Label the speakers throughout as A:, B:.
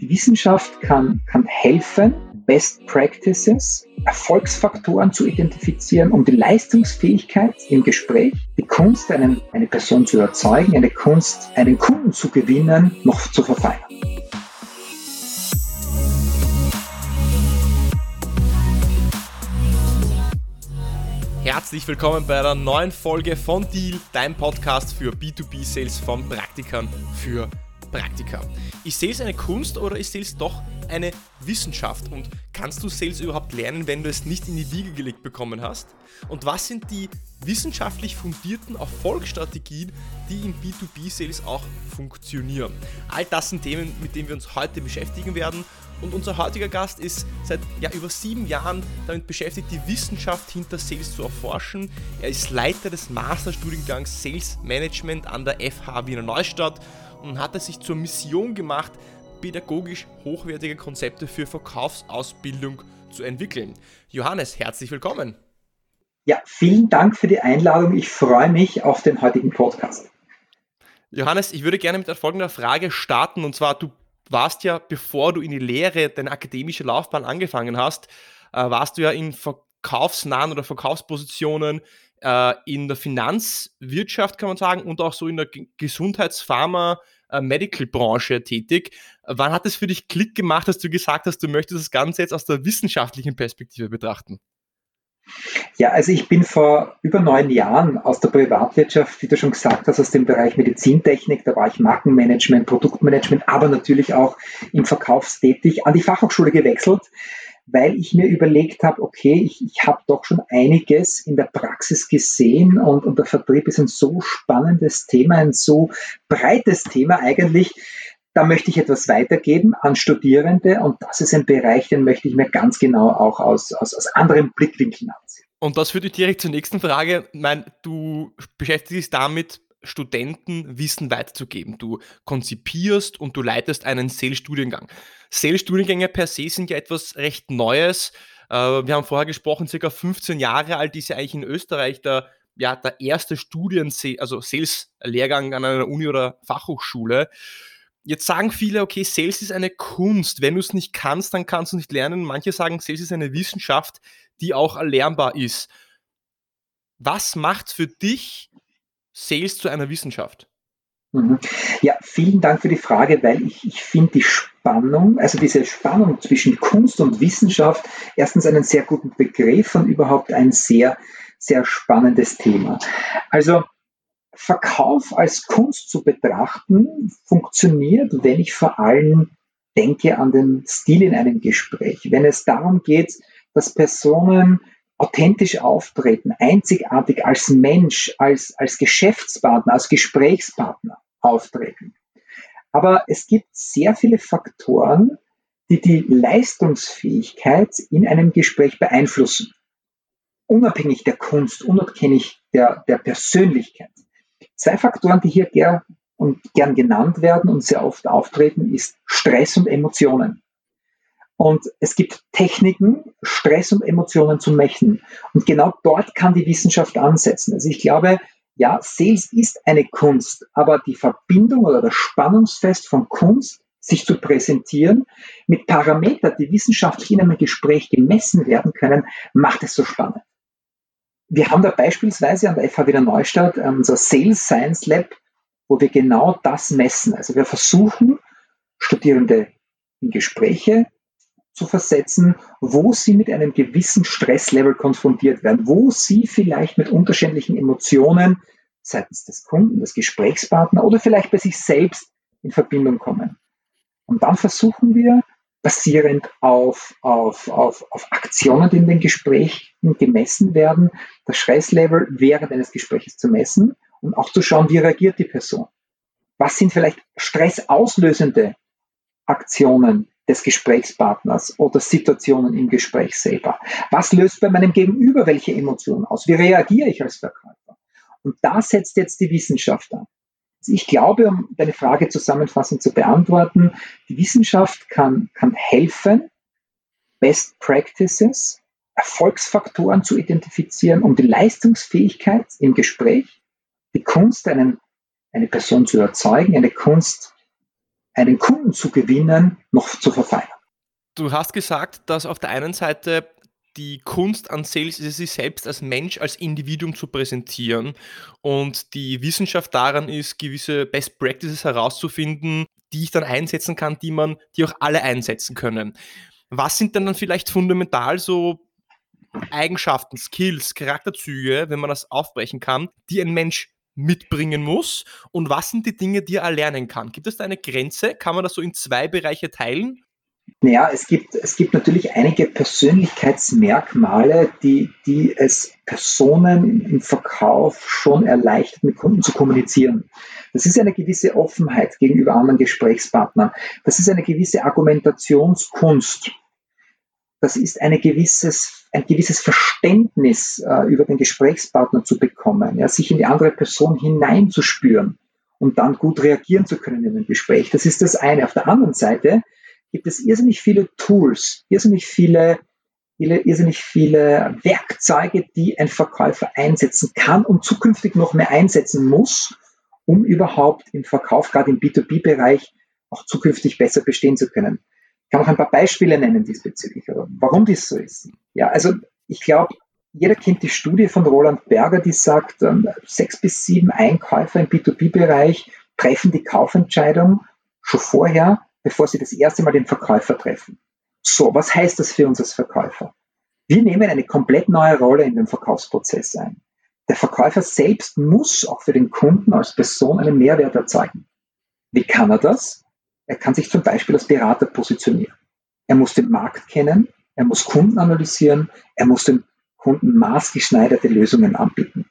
A: Die Wissenschaft kann, kann helfen, Best Practices, Erfolgsfaktoren zu identifizieren, um die Leistungsfähigkeit im Gespräch, die Kunst, einen, eine Person zu überzeugen, eine Kunst, einen Kunden zu gewinnen, noch zu verfeinern.
B: Herzlich willkommen bei einer neuen Folge von Deal, dein Podcast für B2B-Sales von Praktikern für Praktika. Ist Sales eine Kunst oder ist Sales doch eine Wissenschaft? Und kannst du Sales überhaupt lernen, wenn du es nicht in die Wiege gelegt bekommen hast? Und was sind die wissenschaftlich fundierten Erfolgsstrategien, die im B2B-Sales auch funktionieren? All das sind Themen, mit denen wir uns heute beschäftigen werden. Und unser heutiger Gast ist seit ja, über sieben Jahren damit beschäftigt, die Wissenschaft hinter Sales zu erforschen. Er ist Leiter des Masterstudiengangs Sales Management an der FH Wiener Neustadt und hat es sich zur Mission gemacht, pädagogisch hochwertige Konzepte für Verkaufsausbildung zu entwickeln. Johannes, herzlich willkommen.
A: Ja, vielen Dank für die Einladung. Ich freue mich auf den heutigen Podcast.
B: Johannes, ich würde gerne mit folgender Frage starten. Und zwar, du warst ja, bevor du in die Lehre, deine akademische Laufbahn angefangen hast, äh, warst du ja in verkaufsnahen oder Verkaufspositionen äh, in der Finanzwirtschaft, kann man sagen, und auch so in der Gesundheitspharma- äh, Medical-Branche tätig. Wann hat es für dich Klick gemacht, dass du gesagt hast, du möchtest das Ganze jetzt aus der wissenschaftlichen Perspektive betrachten?
A: Ja, also ich bin vor über neun Jahren aus der Privatwirtschaft, wie du schon gesagt hast, aus dem Bereich Medizintechnik, da war ich Markenmanagement, Produktmanagement, aber natürlich auch im Verkauf tätig, an die Fachhochschule gewechselt weil ich mir überlegt habe, okay, ich, ich habe doch schon einiges in der Praxis gesehen und, und der Vertrieb ist ein so spannendes Thema, ein so breites Thema eigentlich. Da möchte ich etwas weitergeben an Studierende und das ist ein Bereich, den möchte ich mir ganz genau auch aus, aus, aus anderen Blickwinkeln ansehen.
B: Und das führt dich direkt zur nächsten Frage. Ich meine, du beschäftigst dich damit, Studenten Wissen weiterzugeben. Du konzipierst und du leitest einen Sales-Studiengang. Sales-Studiengänge per se sind ja etwas recht Neues. Äh, wir haben vorher gesprochen, circa 15 Jahre alt ist ja eigentlich in Österreich der, ja, der erste Studien, also Sales-Lehrgang an einer Uni oder Fachhochschule. Jetzt sagen viele, okay, Sales ist eine Kunst. Wenn du es nicht kannst, dann kannst du nicht lernen. Manche sagen, Sales ist eine Wissenschaft, die auch erlernbar ist. Was macht für dich Sales zu einer Wissenschaft?
A: Mhm. Ja, vielen Dank für die Frage, weil ich, ich finde die Spannung, also diese Spannung zwischen Kunst und Wissenschaft, erstens einen sehr guten Begriff und überhaupt ein sehr, sehr spannendes Thema. Also Verkauf als Kunst zu betrachten, funktioniert, wenn ich vor allem denke an den Stil in einem Gespräch. Wenn es darum geht, dass Personen authentisch auftreten, einzigartig als Mensch, als, als Geschäftspartner, als Gesprächspartner auftreten. Aber es gibt sehr viele Faktoren, die die Leistungsfähigkeit in einem Gespräch beeinflussen. Unabhängig der Kunst, unabhängig der, der Persönlichkeit. Zwei Faktoren, die hier gern, und gern genannt werden und sehr oft auftreten, ist Stress und Emotionen. Und es gibt Techniken, Stress und Emotionen zu messen. Und genau dort kann die Wissenschaft ansetzen. Also ich glaube, ja, Sales ist eine Kunst, aber die Verbindung oder das Spannungsfest von Kunst, sich zu präsentieren, mit Parametern, die wissenschaftlich in einem Gespräch gemessen werden können, macht es so spannend. Wir haben da beispielsweise an der FH Wiener Neustadt unser Sales Science Lab, wo wir genau das messen. Also wir versuchen, Studierende in Gespräche zu versetzen, wo sie mit einem gewissen Stresslevel konfrontiert werden, wo sie vielleicht mit unterschiedlichen Emotionen seitens des Kunden, des Gesprächspartners oder vielleicht bei sich selbst in Verbindung kommen. Und dann versuchen wir, basierend auf, auf, auf, auf Aktionen, die in den Gesprächen gemessen werden, das Stresslevel während eines Gesprächs zu messen und auch zu schauen, wie reagiert die Person. Was sind vielleicht stressauslösende Aktionen, des Gesprächspartners oder Situationen im Gespräch selber. Was löst bei meinem Gegenüber welche Emotionen aus? Wie reagiere ich als Verkäufer? Und da setzt jetzt die Wissenschaft an. Also ich glaube, um deine Frage zusammenfassend zu beantworten, die Wissenschaft kann, kann helfen, Best Practices, Erfolgsfaktoren zu identifizieren, um die Leistungsfähigkeit im Gespräch, die Kunst, einen, eine Person zu überzeugen, eine Kunst, einen Kunden zu gewinnen, noch zu verfeinern.
B: Du hast gesagt, dass auf der einen Seite die Kunst an Sales ist, sich selbst als Mensch, als Individuum zu präsentieren. Und die Wissenschaft daran ist, gewisse Best Practices herauszufinden, die ich dann einsetzen kann, die man, die auch alle einsetzen können. Was sind denn dann vielleicht fundamental so Eigenschaften, Skills, Charakterzüge, wenn man das aufbrechen kann, die ein Mensch mitbringen muss? Und was sind die Dinge, die er erlernen kann? Gibt es da eine Grenze? Kann man das so in zwei Bereiche teilen?
A: Naja, es gibt, es gibt natürlich einige Persönlichkeitsmerkmale, die, die es Personen im Verkauf schon erleichtert, mit Kunden zu kommunizieren. Das ist eine gewisse Offenheit gegenüber anderen Gesprächspartnern. Das ist eine gewisse Argumentationskunst. Das ist eine gewisses, ein gewisses Verständnis äh, über den Gesprächspartner zu bekommen, ja, sich in die andere Person hineinzuspüren und dann gut reagieren zu können in dem Gespräch. Das ist das eine. Auf der anderen Seite gibt es irrsinnig viele Tools, irrsinnig viele, viele, irrsinnig viele Werkzeuge, die ein Verkäufer einsetzen kann und zukünftig noch mehr einsetzen muss, um überhaupt im Verkauf, gerade im B2B-Bereich, auch zukünftig besser bestehen zu können. Ich kann auch ein paar Beispiele nennen diesbezüglich, warum dies so ist. Ja, also ich glaube, jeder kennt die Studie von Roland Berger, die sagt, ähm, sechs bis sieben Einkäufer im B2B-Bereich treffen die Kaufentscheidung schon vorher, bevor sie das erste Mal den Verkäufer treffen. So, was heißt das für uns als Verkäufer? Wir nehmen eine komplett neue Rolle in den Verkaufsprozess ein. Der Verkäufer selbst muss auch für den Kunden als Person einen Mehrwert erzeugen. Wie kann er das? Er kann sich zum Beispiel als Berater positionieren. Er muss den Markt kennen, er muss Kunden analysieren, er muss dem Kunden maßgeschneiderte Lösungen anbieten.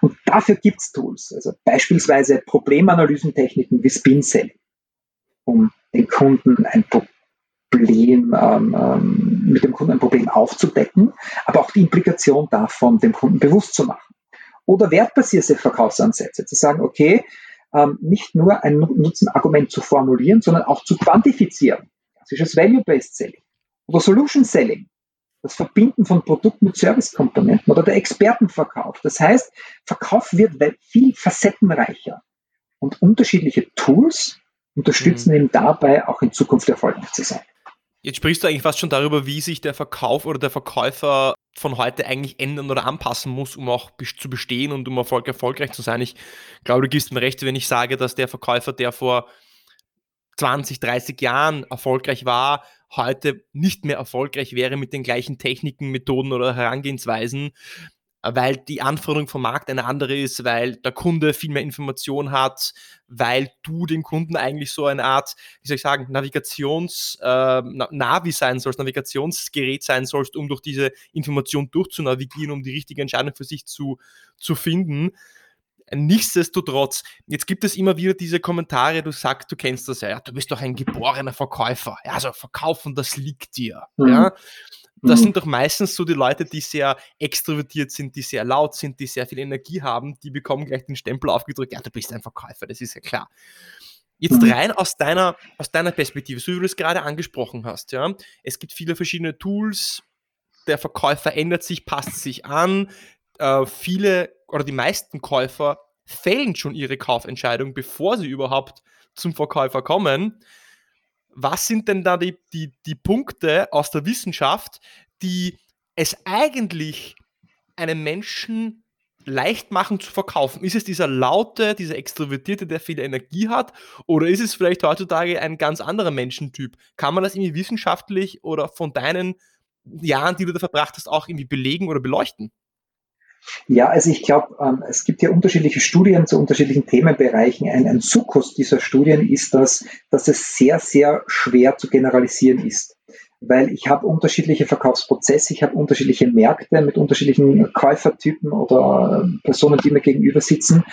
A: Und dafür gibt es Tools, also beispielsweise Problemanalysentechniken wie Spin Selling, um den Kunden ein Problem, ähm, ähm, mit dem Kunden ein Problem aufzudecken, aber auch die Implikation davon dem Kunden bewusst zu machen. Oder wertbasierte Verkaufsansätze, zu sagen, okay, ähm, nicht nur ein Nutzenargument zu formulieren, sondern auch zu quantifizieren. Klassisches Value-Based Selling oder Solution Selling. Das Verbinden von Produkt mit Servicekomponenten oder der Expertenverkauf. Das heißt, Verkauf wird viel facettenreicher und unterschiedliche Tools unterstützen mhm. ihn dabei, auch in Zukunft erfolgreich zu sein.
B: Jetzt sprichst du eigentlich fast schon darüber, wie sich der Verkauf oder der Verkäufer von heute eigentlich ändern oder anpassen muss, um auch zu bestehen und um Erfolg erfolgreich zu sein. Ich glaube, du gibst mir recht, wenn ich sage, dass der Verkäufer, der vor 20, 30 Jahren erfolgreich war, heute nicht mehr erfolgreich wäre mit den gleichen Techniken, Methoden oder Herangehensweisen, weil die Anforderung vom Markt eine andere ist, weil der Kunde viel mehr Information hat, weil du dem Kunden eigentlich so eine Art, wie soll ich sagen, Navigations, äh, Navi sein sollst, Navigationsgerät sein sollst, um durch diese Information durchzunavigieren, um die richtige Entscheidung für sich zu, zu finden. Nichtsdestotrotz, jetzt gibt es immer wieder diese Kommentare, du sagst, du kennst das ja, du bist doch ein geborener Verkäufer. Ja, also verkaufen, das liegt dir. Mhm. Ja. Das mhm. sind doch meistens so die Leute, die sehr extrovertiert sind, die sehr laut sind, die sehr viel Energie haben, die bekommen gleich den Stempel aufgedrückt, ja, du bist ein Verkäufer, das ist ja klar. Jetzt mhm. rein aus deiner, aus deiner Perspektive, so wie du es gerade angesprochen hast, ja. Es gibt viele verschiedene Tools, der Verkäufer ändert sich, passt sich an. Äh, viele oder die meisten Käufer fällen schon ihre Kaufentscheidung, bevor sie überhaupt zum Verkäufer kommen was sind denn da die, die, die Punkte aus der Wissenschaft, die es eigentlich einem Menschen leicht machen zu verkaufen? Ist es dieser laute, dieser Extrovertierte, der viel Energie hat? Oder ist es vielleicht heutzutage ein ganz anderer Menschentyp? Kann man das irgendwie wissenschaftlich oder von deinen Jahren, die du da verbracht hast, auch irgendwie belegen oder beleuchten?
A: Ja, also ich glaube, ähm, es gibt ja unterschiedliche Studien zu unterschiedlichen Themenbereichen. Ein, ein Sukkus dieser Studien ist, dass, dass es sehr, sehr schwer zu generalisieren ist. Weil ich habe unterschiedliche Verkaufsprozesse, ich habe unterschiedliche Märkte mit unterschiedlichen Käufertypen oder Personen, die mir gegenüber sitzen,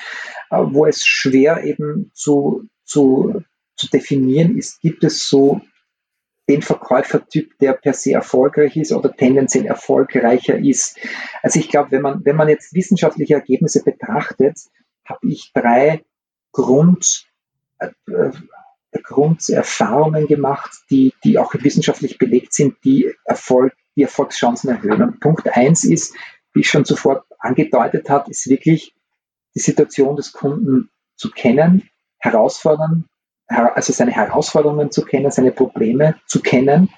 A: äh, wo es schwer eben zu, zu, zu definieren ist, gibt es so den Verkäufertyp, der per se erfolgreich ist oder tendenziell erfolgreicher ist. Also ich glaube, wenn man, wenn man jetzt wissenschaftliche Ergebnisse betrachtet, habe ich drei Grund, äh, Grunderfahrungen gemacht, die, die auch wissenschaftlich belegt sind, die Erfolg, die Erfolgschancen erhöhen. Und Punkt eins ist, wie ich schon zuvor angedeutet habe, ist wirklich die Situation des Kunden zu kennen, herausfordern, also seine Herausforderungen zu kennen, seine Probleme zu kennen,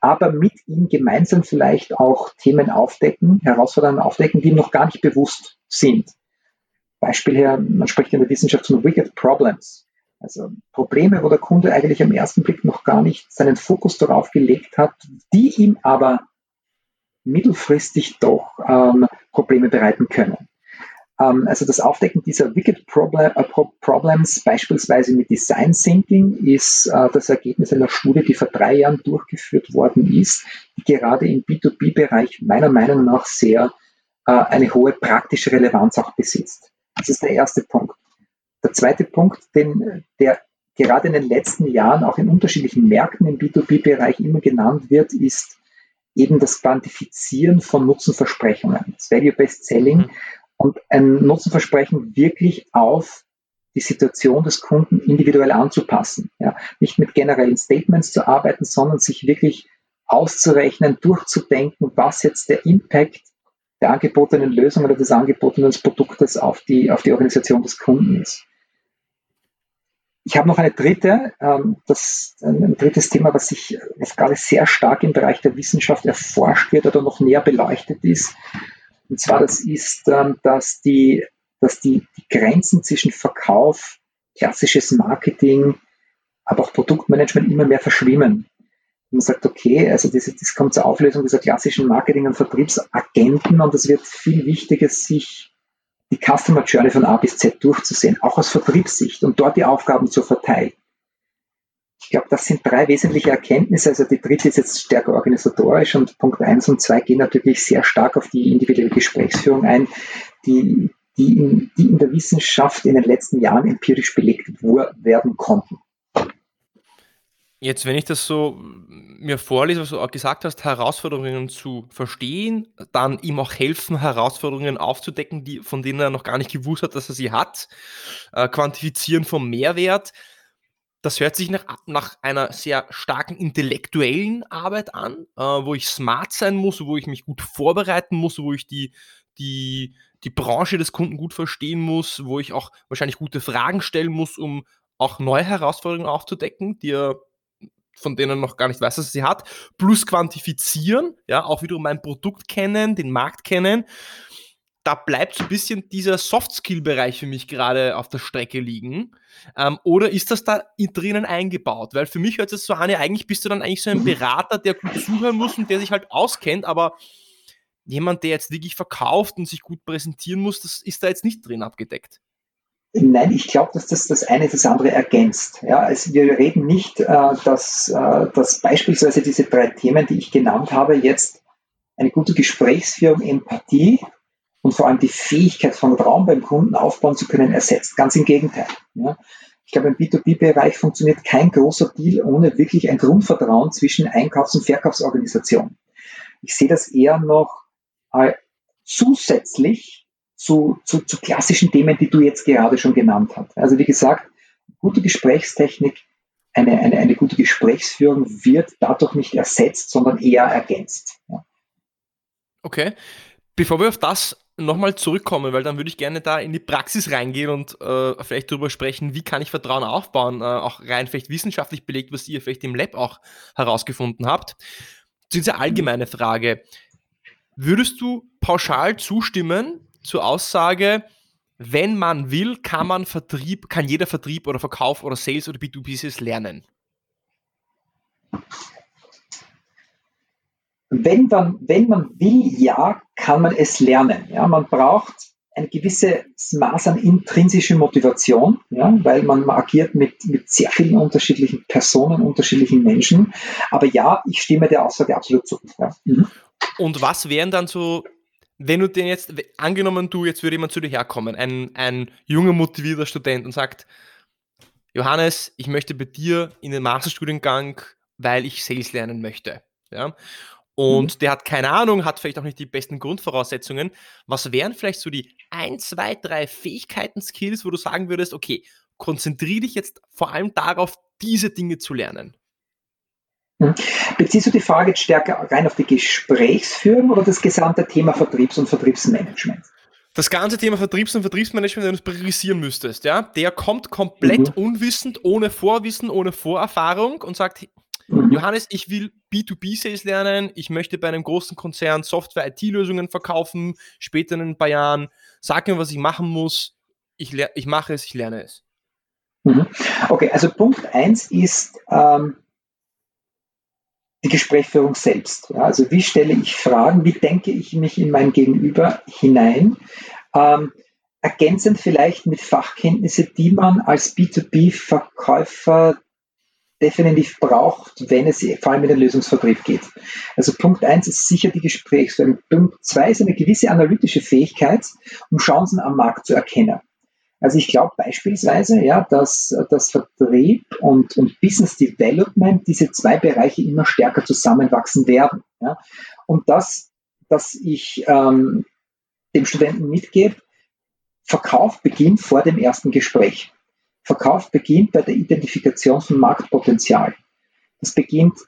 A: aber mit ihm gemeinsam vielleicht auch Themen aufdecken, Herausforderungen aufdecken, die ihm noch gar nicht bewusst sind. Beispiel her, man spricht in der Wissenschaft von Wicked Problems. Also Probleme, wo der Kunde eigentlich am ersten Blick noch gar nicht seinen Fokus darauf gelegt hat, die ihm aber mittelfristig doch ähm, Probleme bereiten können. Ähm, also das Aufdecken dieser Wicked Problem, äh, Problems, beispielsweise mit Design Thinking, ist äh, das Ergebnis einer Studie, die vor drei Jahren durchgeführt worden ist, die gerade im B2B-Bereich meiner Meinung nach sehr äh, eine hohe praktische Relevanz auch besitzt. Das ist der erste Punkt. Der zweite Punkt, den, der gerade in den letzten Jahren auch in unterschiedlichen Märkten im B2B-Bereich immer genannt wird, ist eben das Quantifizieren von Nutzenversprechungen, das Value-Based Selling mhm. Und ein Nutzenversprechen wirklich auf die Situation des Kunden individuell anzupassen. Ja, nicht mit generellen Statements zu arbeiten, sondern sich wirklich auszurechnen, durchzudenken, was jetzt der Impact der angebotenen Lösung oder des angebotenen Produktes auf die, auf die Organisation des Kunden ist. Ich habe noch eine dritte, ähm, das, ein drittes Thema, was sich was gerade sehr stark im Bereich der Wissenschaft erforscht wird oder noch näher beleuchtet ist. Und zwar das ist, ähm, dass die, dass die, die Grenzen zwischen Verkauf, klassisches Marketing, aber auch Produktmanagement immer mehr verschwimmen. Und man sagt, okay, also das, das kommt zur Auflösung dieser klassischen Marketing- und Vertriebsagenten und es wird viel wichtiger, sich die Customer Journey von A bis Z durchzusehen, auch aus Vertriebssicht und dort die Aufgaben zu verteilen. Ich glaube, das sind drei wesentliche Erkenntnisse. Also die dritte ist jetzt stärker organisatorisch und Punkt eins und zwei gehen natürlich sehr stark auf die individuelle Gesprächsführung ein, die, die, in, die in der Wissenschaft in den letzten Jahren empirisch belegt werden konnten.
B: Jetzt, wenn ich das so mir vorlese, was du auch gesagt hast, Herausforderungen zu verstehen, dann ihm auch helfen, Herausforderungen aufzudecken, die, von denen er noch gar nicht gewusst hat, dass er sie hat, äh, quantifizieren vom Mehrwert. Das hört sich nach, nach einer sehr starken intellektuellen Arbeit an, äh, wo ich smart sein muss, wo ich mich gut vorbereiten muss, wo ich die, die, die Branche des Kunden gut verstehen muss, wo ich auch wahrscheinlich gute Fragen stellen muss, um auch neue Herausforderungen aufzudecken, die er von denen noch gar nicht weiß, dass er sie hat, plus quantifizieren, ja, auch wiederum mein Produkt kennen, den Markt kennen. Da bleibt so ein bisschen dieser Soft-Skill-Bereich für mich gerade auf der Strecke liegen. Ähm, oder ist das da drinnen eingebaut? Weil für mich hört es so an, ja, eigentlich bist du dann eigentlich so ein Berater, der gut zuhören muss und der sich halt auskennt, aber jemand, der jetzt wirklich verkauft und sich gut präsentieren muss, das ist da jetzt nicht drin abgedeckt.
A: Nein, ich glaube, dass das das eine das andere ergänzt. Ja, also wir reden nicht, äh, dass, äh, dass beispielsweise diese drei Themen, die ich genannt habe, jetzt eine gute Gesprächsführung, Empathie und vor allem die Fähigkeit von Raum beim Kunden aufbauen zu können, ersetzt. Ganz im Gegenteil. Ja. Ich glaube, im B2B-Bereich funktioniert kein großer Deal ohne wirklich ein Grundvertrauen zwischen Einkaufs- und Verkaufsorganisation. Ich sehe das eher noch äh, zusätzlich zu, zu, zu klassischen Themen, die du jetzt gerade schon genannt hast. Also wie gesagt, gute Gesprächstechnik, eine, eine, eine gute Gesprächsführung wird dadurch nicht ersetzt, sondern eher ergänzt. Ja.
B: Okay. Bevor wir auf das nochmal zurückkommen, weil dann würde ich gerne da in die Praxis reingehen und äh, vielleicht darüber sprechen, wie kann ich Vertrauen aufbauen, äh, auch rein vielleicht wissenschaftlich belegt, was ihr vielleicht im Lab auch herausgefunden habt. Zu dieser allgemeine Frage, würdest du pauschal zustimmen, zur Aussage, wenn man will, kann man Vertrieb, kann jeder Vertrieb oder Verkauf oder Sales oder B2B lernen.
A: Wenn man, wenn man will, ja, kann man es lernen. Ja, man braucht ein gewisses Maß an intrinsischer Motivation, ja, weil man agiert mit, mit sehr vielen unterschiedlichen Personen, unterschiedlichen Menschen. Aber ja, ich stimme der Aussage absolut zu. Ja. Mhm.
B: Und was wären dann so wenn du den jetzt, angenommen du, jetzt würde jemand zu dir herkommen, ein, ein junger, motivierter Student und sagt, Johannes, ich möchte bei dir in den Masterstudiengang, weil ich Sales lernen möchte. Ja? Und mhm. der hat keine Ahnung, hat vielleicht auch nicht die besten Grundvoraussetzungen. Was wären vielleicht so die ein, zwei, drei Fähigkeiten, Skills, wo du sagen würdest, okay, konzentriere dich jetzt vor allem darauf, diese Dinge zu lernen?
A: Hm. Beziehst du die Frage jetzt stärker rein auf die Gesprächsführung oder das gesamte Thema Vertriebs- und Vertriebsmanagement?
B: das ganze Thema Vertriebs- und Vertriebsmanagement, wenn du es priorisieren müsstest, ja, der kommt komplett mhm. unwissend, ohne Vorwissen, ohne Vorerfahrung und sagt, mhm. Johannes, ich will B2B-Sales lernen, ich möchte bei einem großen Konzern Software-IT-Lösungen verkaufen, später in ein paar Jahren, sag mir, was ich machen muss, ich, ich mache es, ich lerne es.
A: Mhm. Okay, also Punkt 1 ist ähm, die Gesprächsführung selbst. Ja, also wie stelle ich Fragen, wie denke ich mich in mein Gegenüber hinein? Ähm, ergänzend vielleicht mit Fachkenntnisse, die man als B2B-Verkäufer definitiv braucht, wenn es vor allem in den Lösungsvertrieb geht. Also Punkt 1 ist sicher die Gesprächsführung. Punkt 2 ist eine gewisse analytische Fähigkeit, um Chancen am Markt zu erkennen. Also ich glaube beispielsweise, ja, dass das Vertrieb und, und Business Development, diese zwei Bereiche immer stärker zusammenwachsen werden. Ja. Und das, dass ich ähm, dem Studenten mitgebe, Verkauf beginnt vor dem ersten Gespräch. Verkauf beginnt bei der Identifikation von Marktpotenzial. Das beginnt,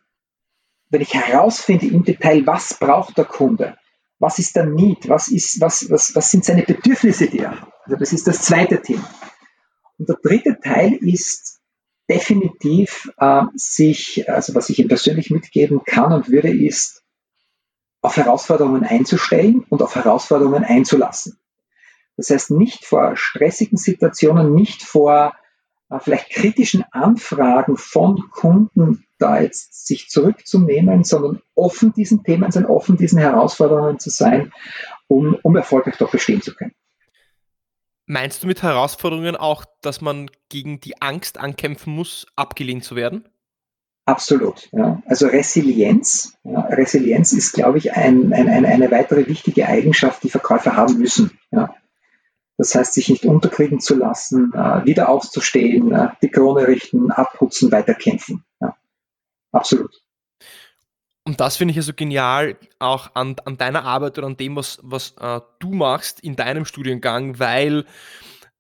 A: wenn ich herausfinde im Detail, was braucht der Kunde, was ist der Need, was, ist, was, was, was sind seine Bedürfnisse, die er hat. Also das ist das zweite Thema. Und der dritte Teil ist definitiv äh, sich, also was ich ihm persönlich mitgeben kann und würde, ist auf Herausforderungen einzustellen und auf Herausforderungen einzulassen. Das heißt, nicht vor stressigen Situationen, nicht vor vielleicht kritischen Anfragen von Kunden da jetzt sich zurückzunehmen, sondern offen diesen Themen sein, offen diesen Herausforderungen zu sein, um, um erfolgreich dort bestehen zu können.
B: Meinst du mit Herausforderungen auch, dass man gegen die Angst ankämpfen muss, abgelehnt zu werden?
A: Absolut. Ja. Also Resilienz. Ja. Resilienz ist, glaube ich, ein, ein, eine weitere wichtige Eigenschaft, die Verkäufer haben müssen. Ja. Das heißt, sich nicht unterkriegen zu lassen, äh, wieder aufzustehen, äh, die Krone richten, abputzen, weiterkämpfen. Ja. Absolut.
B: Und das finde ich ja so genial auch an, an deiner Arbeit oder an dem, was, was äh, du machst in deinem Studiengang, weil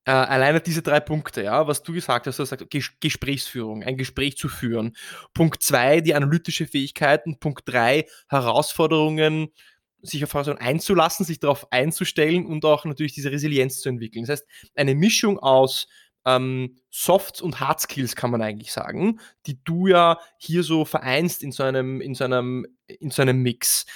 B: äh, alleine diese drei Punkte, ja, was du gesagt hast, du sagst, Ges Gesprächsführung, ein Gespräch zu führen. Punkt zwei, die analytische Fähigkeiten. Punkt drei, Herausforderungen, sich auf Herausforderungen einzulassen, sich darauf einzustellen und auch natürlich diese Resilienz zu entwickeln. Das heißt, eine Mischung aus ähm, Soft- und Hard Skills, kann man eigentlich sagen, die du ja hier so vereinst in so einem, in so einem, in so einem Mix.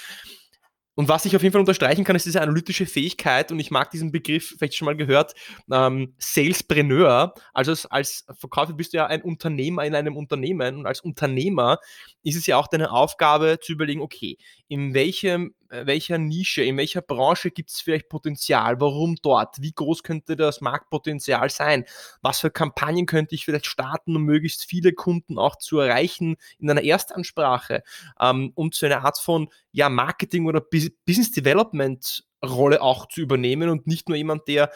B: Und was ich auf jeden Fall unterstreichen kann, ist diese analytische Fähigkeit, und ich mag diesen Begriff, vielleicht schon mal gehört, ähm, Salespreneur. Also als, als Verkäufer bist du ja ein Unternehmer in einem Unternehmen und als Unternehmer ist es ja auch deine Aufgabe zu überlegen, okay, in welchem welcher Nische, in welcher Branche gibt es vielleicht Potenzial? Warum dort? Wie groß könnte das Marktpotenzial sein? Was für Kampagnen könnte ich vielleicht starten, um möglichst viele Kunden auch zu erreichen in einer Erstansprache? Ähm, um so eine Art von ja, Marketing oder Business Development Rolle auch zu übernehmen und nicht nur jemand, der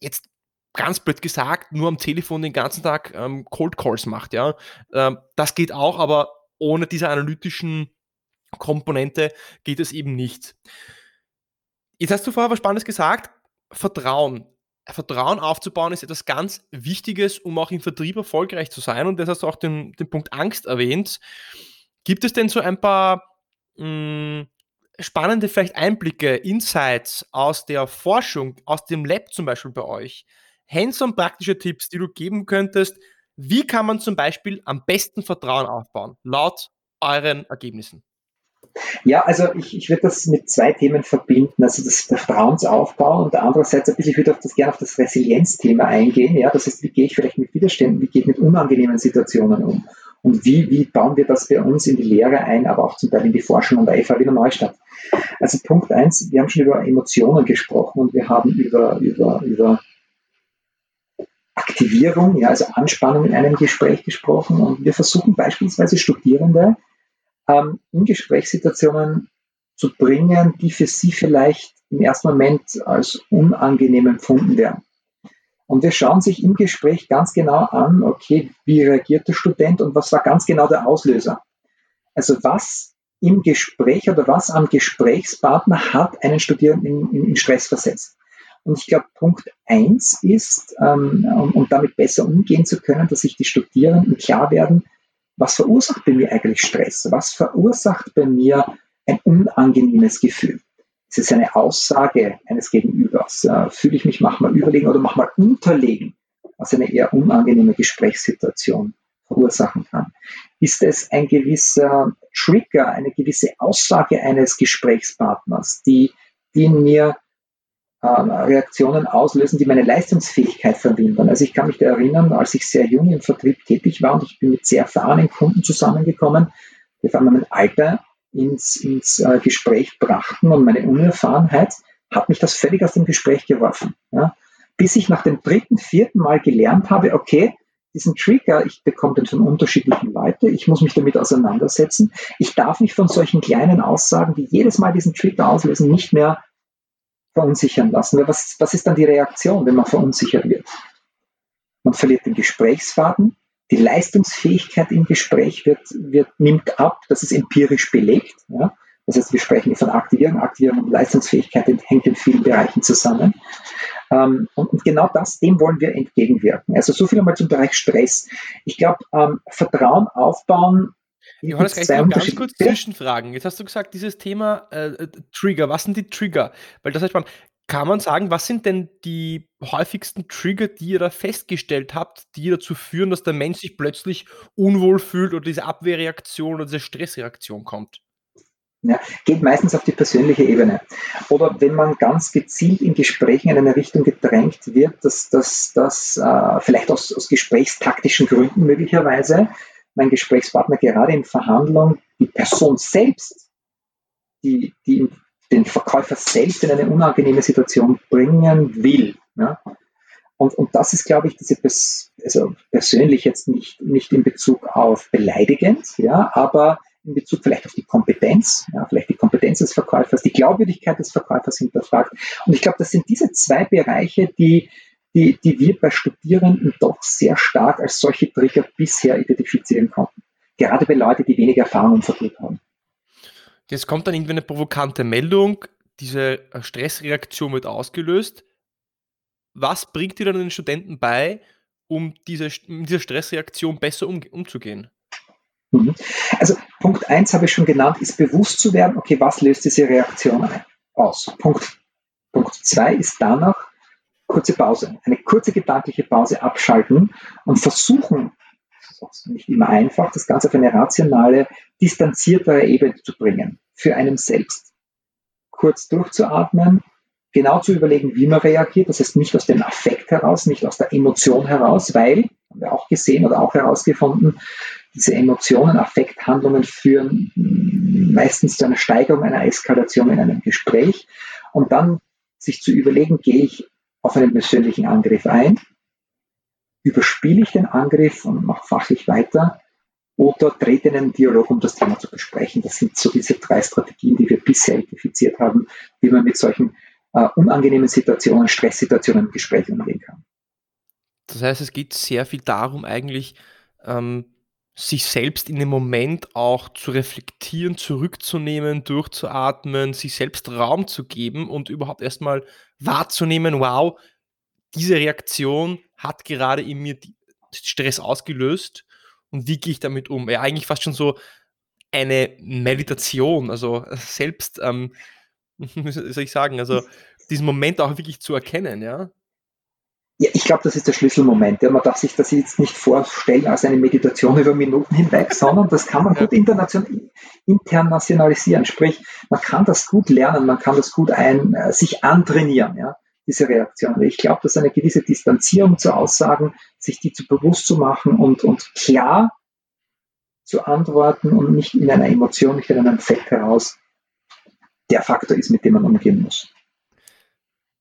B: jetzt ganz blöd gesagt nur am Telefon den ganzen Tag ähm, Cold Calls macht. Ja, ähm, das geht auch, aber ohne diese analytischen Komponente geht es eben nicht. Jetzt hast du vorher was Spannendes gesagt. Vertrauen. Vertrauen aufzubauen ist etwas ganz Wichtiges, um auch im Vertrieb erfolgreich zu sein. Und das hast du auch den, den Punkt Angst erwähnt. Gibt es denn so ein paar mh, hm, spannende vielleicht Einblicke, Insights aus der Forschung, aus dem Lab zum Beispiel bei euch? Hands-on praktische Tipps, die du geben könntest. Wie kann man zum Beispiel am besten Vertrauen aufbauen, laut euren Ergebnissen?
A: Ja, also ich, ich würde das mit zwei Themen verbinden. Also das, Vertrauensaufbau und andererseits ein bisschen, ich würde auf das, gerne auf das Resilienzthema eingehen. Ja, das heißt, wie gehe ich vielleicht mit Widerständen, wie gehe ich mit unangenehmen Situationen um? Und wie, wie bauen wir das bei uns in die Lehre ein, aber auch zum Teil in die Forschung an der FH Wiener Neustadt? Also Punkt eins, wir haben schon über Emotionen gesprochen und wir haben über, über, über Aktivierung, ja, also Anspannung in einem Gespräch gesprochen und wir versuchen beispielsweise Studierende ähm, in Gesprächssituationen zu bringen, die für sie vielleicht im ersten Moment als unangenehm empfunden werden. Und wir schauen sich im Gespräch ganz genau an, okay, wie reagiert der Student und was war ganz genau der Auslöser. Also was im Gespräch oder was am Gesprächspartner hat einen Studierenden in, in Stress versetzt. Und ich glaube, Punkt eins ist, ähm, um, um damit besser umgehen zu können, dass sich die Studierenden klar werden, was verursacht bei mir eigentlich Stress? Was verursacht bei mir ein unangenehmes Gefühl? Ist es eine Aussage eines Gegenübers? Äh, fühle ich mich manchmal überlegen oder manchmal unterlegen, was eine eher unangenehme Gesprächssituation verursachen kann? Ist es ein gewisser Trigger, eine gewisse Aussage eines Gesprächspartners, die, die in mir Reaktionen auslösen, die meine Leistungsfähigkeit verwindern. Also ich kann mich da erinnern, als ich sehr jung im Vertrieb tätig war und ich bin mit sehr erfahrenen Kunden zusammengekommen, die auf einmal mein Alter ins, ins äh, Gespräch brachten und meine Unerfahrenheit hat mich das völlig aus dem Gespräch geworfen. Ja? Bis ich nach dem dritten, vierten Mal gelernt habe, okay, diesen Trigger, ich bekomme den von unterschiedlichen Leuten, ich muss mich damit auseinandersetzen. Ich darf mich von solchen kleinen Aussagen, die jedes Mal diesen Trigger auslösen, nicht mehr verunsichern lassen. Was, was ist dann die Reaktion, wenn man verunsichert wird? Man verliert den Gesprächsfaden, die Leistungsfähigkeit im Gespräch wird, wird, nimmt ab, das ist empirisch belegt. Ja? Das heißt, wir sprechen von Aktivierung. Aktivierung und Leistungsfähigkeit hängt in vielen Bereichen zusammen. Ähm, und, genau das, dem wollen wir entgegenwirken. Also so viel einmal zum Bereich Stress. Ich glaube, ähm, Vertrauen aufbauen
B: Johannes, kann ich noch ganz kurz zwischenfragen? Jetzt hast du gesagt, dieses Thema äh, Trigger, was sind die Trigger? Weil das heißt, man, kann man sagen, was sind denn die häufigsten Trigger, die ihr da festgestellt habt, die dazu führen, dass der Mensch sich plötzlich unwohl fühlt oder diese Abwehrreaktion oder diese Stressreaktion kommt?
A: Ja, geht meistens auf die persönliche Ebene. Oder wenn man ganz gezielt in Gesprächen in eine Richtung gedrängt wird, dass das äh, vielleicht aus, aus gesprächstaktischen Gründen möglicherweise mein Gesprächspartner gerade in Verhandlungen die Person selbst, die, die den Verkäufer selbst in eine unangenehme Situation bringen will. Ja? Und, und das ist, glaube ich, diese Pers also persönlich jetzt nicht, nicht in Bezug auf beleidigend, ja, aber in Bezug vielleicht auf die Kompetenz, ja, vielleicht die Kompetenz des Verkäufers, die Glaubwürdigkeit des Verkäufers hinterfragt. Und ich glaube, das sind diese zwei Bereiche, die, die, die wir bei Studierenden doch sehr stark als solche Trigger bisher identifizieren konnten. Gerade bei Leuten, die weniger Erfahrung im Vertrieb haben.
B: Jetzt kommt dann irgendwie eine provokante Meldung, diese Stressreaktion wird ausgelöst. Was bringt dir dann den Studenten bei, um diese, mit dieser Stressreaktion besser um, umzugehen?
A: Mhm. Also Punkt 1 habe ich schon genannt, ist bewusst zu werden, okay, was löst diese Reaktion aus? Punkt 2 ist danach kurze Pause, eine kurze gedankliche Pause abschalten und versuchen, das ist nicht immer einfach, das Ganze auf eine rationale, distanziertere Ebene zu bringen, für einen selbst. Kurz durchzuatmen, genau zu überlegen, wie man reagiert, das heißt nicht aus dem Affekt heraus, nicht aus der Emotion heraus, weil, haben wir auch gesehen oder auch herausgefunden, diese Emotionen, Affekthandlungen führen meistens zu einer Steigerung einer Eskalation in einem Gespräch und dann sich zu überlegen, gehe ich auf einen persönlichen Angriff ein, überspiele ich den Angriff und mache fachlich weiter oder trete in einen Dialog, um das Thema zu besprechen. Das sind so diese drei Strategien, die wir bisher identifiziert haben, wie man mit solchen äh, unangenehmen Situationen, Stresssituationen im Gespräch umgehen kann.
B: Das heißt, es geht sehr viel darum, eigentlich ähm, sich selbst in dem Moment auch zu reflektieren, zurückzunehmen, durchzuatmen, sich selbst Raum zu geben und überhaupt erstmal wahrzunehmen, wow, diese Reaktion hat gerade in mir Stress ausgelöst und wie gehe ich damit um? Ja, eigentlich fast schon so eine Meditation, also selbst, ähm, soll ich sagen, also diesen Moment auch wirklich zu erkennen, ja.
A: Ja, ich glaube, das ist der Schlüsselmoment. Ja. Man darf sich das jetzt nicht vorstellen als eine Meditation über Minuten hinweg, sondern das kann man gut internationalisieren. Sprich, man kann das gut lernen, man kann das gut ein, äh, sich antrainieren, ja, diese Reaktion. Ich glaube, dass eine gewisse Distanzierung zu Aussagen, sich die zu bewusst zu machen und, und klar zu antworten und nicht in einer Emotion, nicht in einem Effekt heraus, der Faktor ist, mit dem man umgehen muss.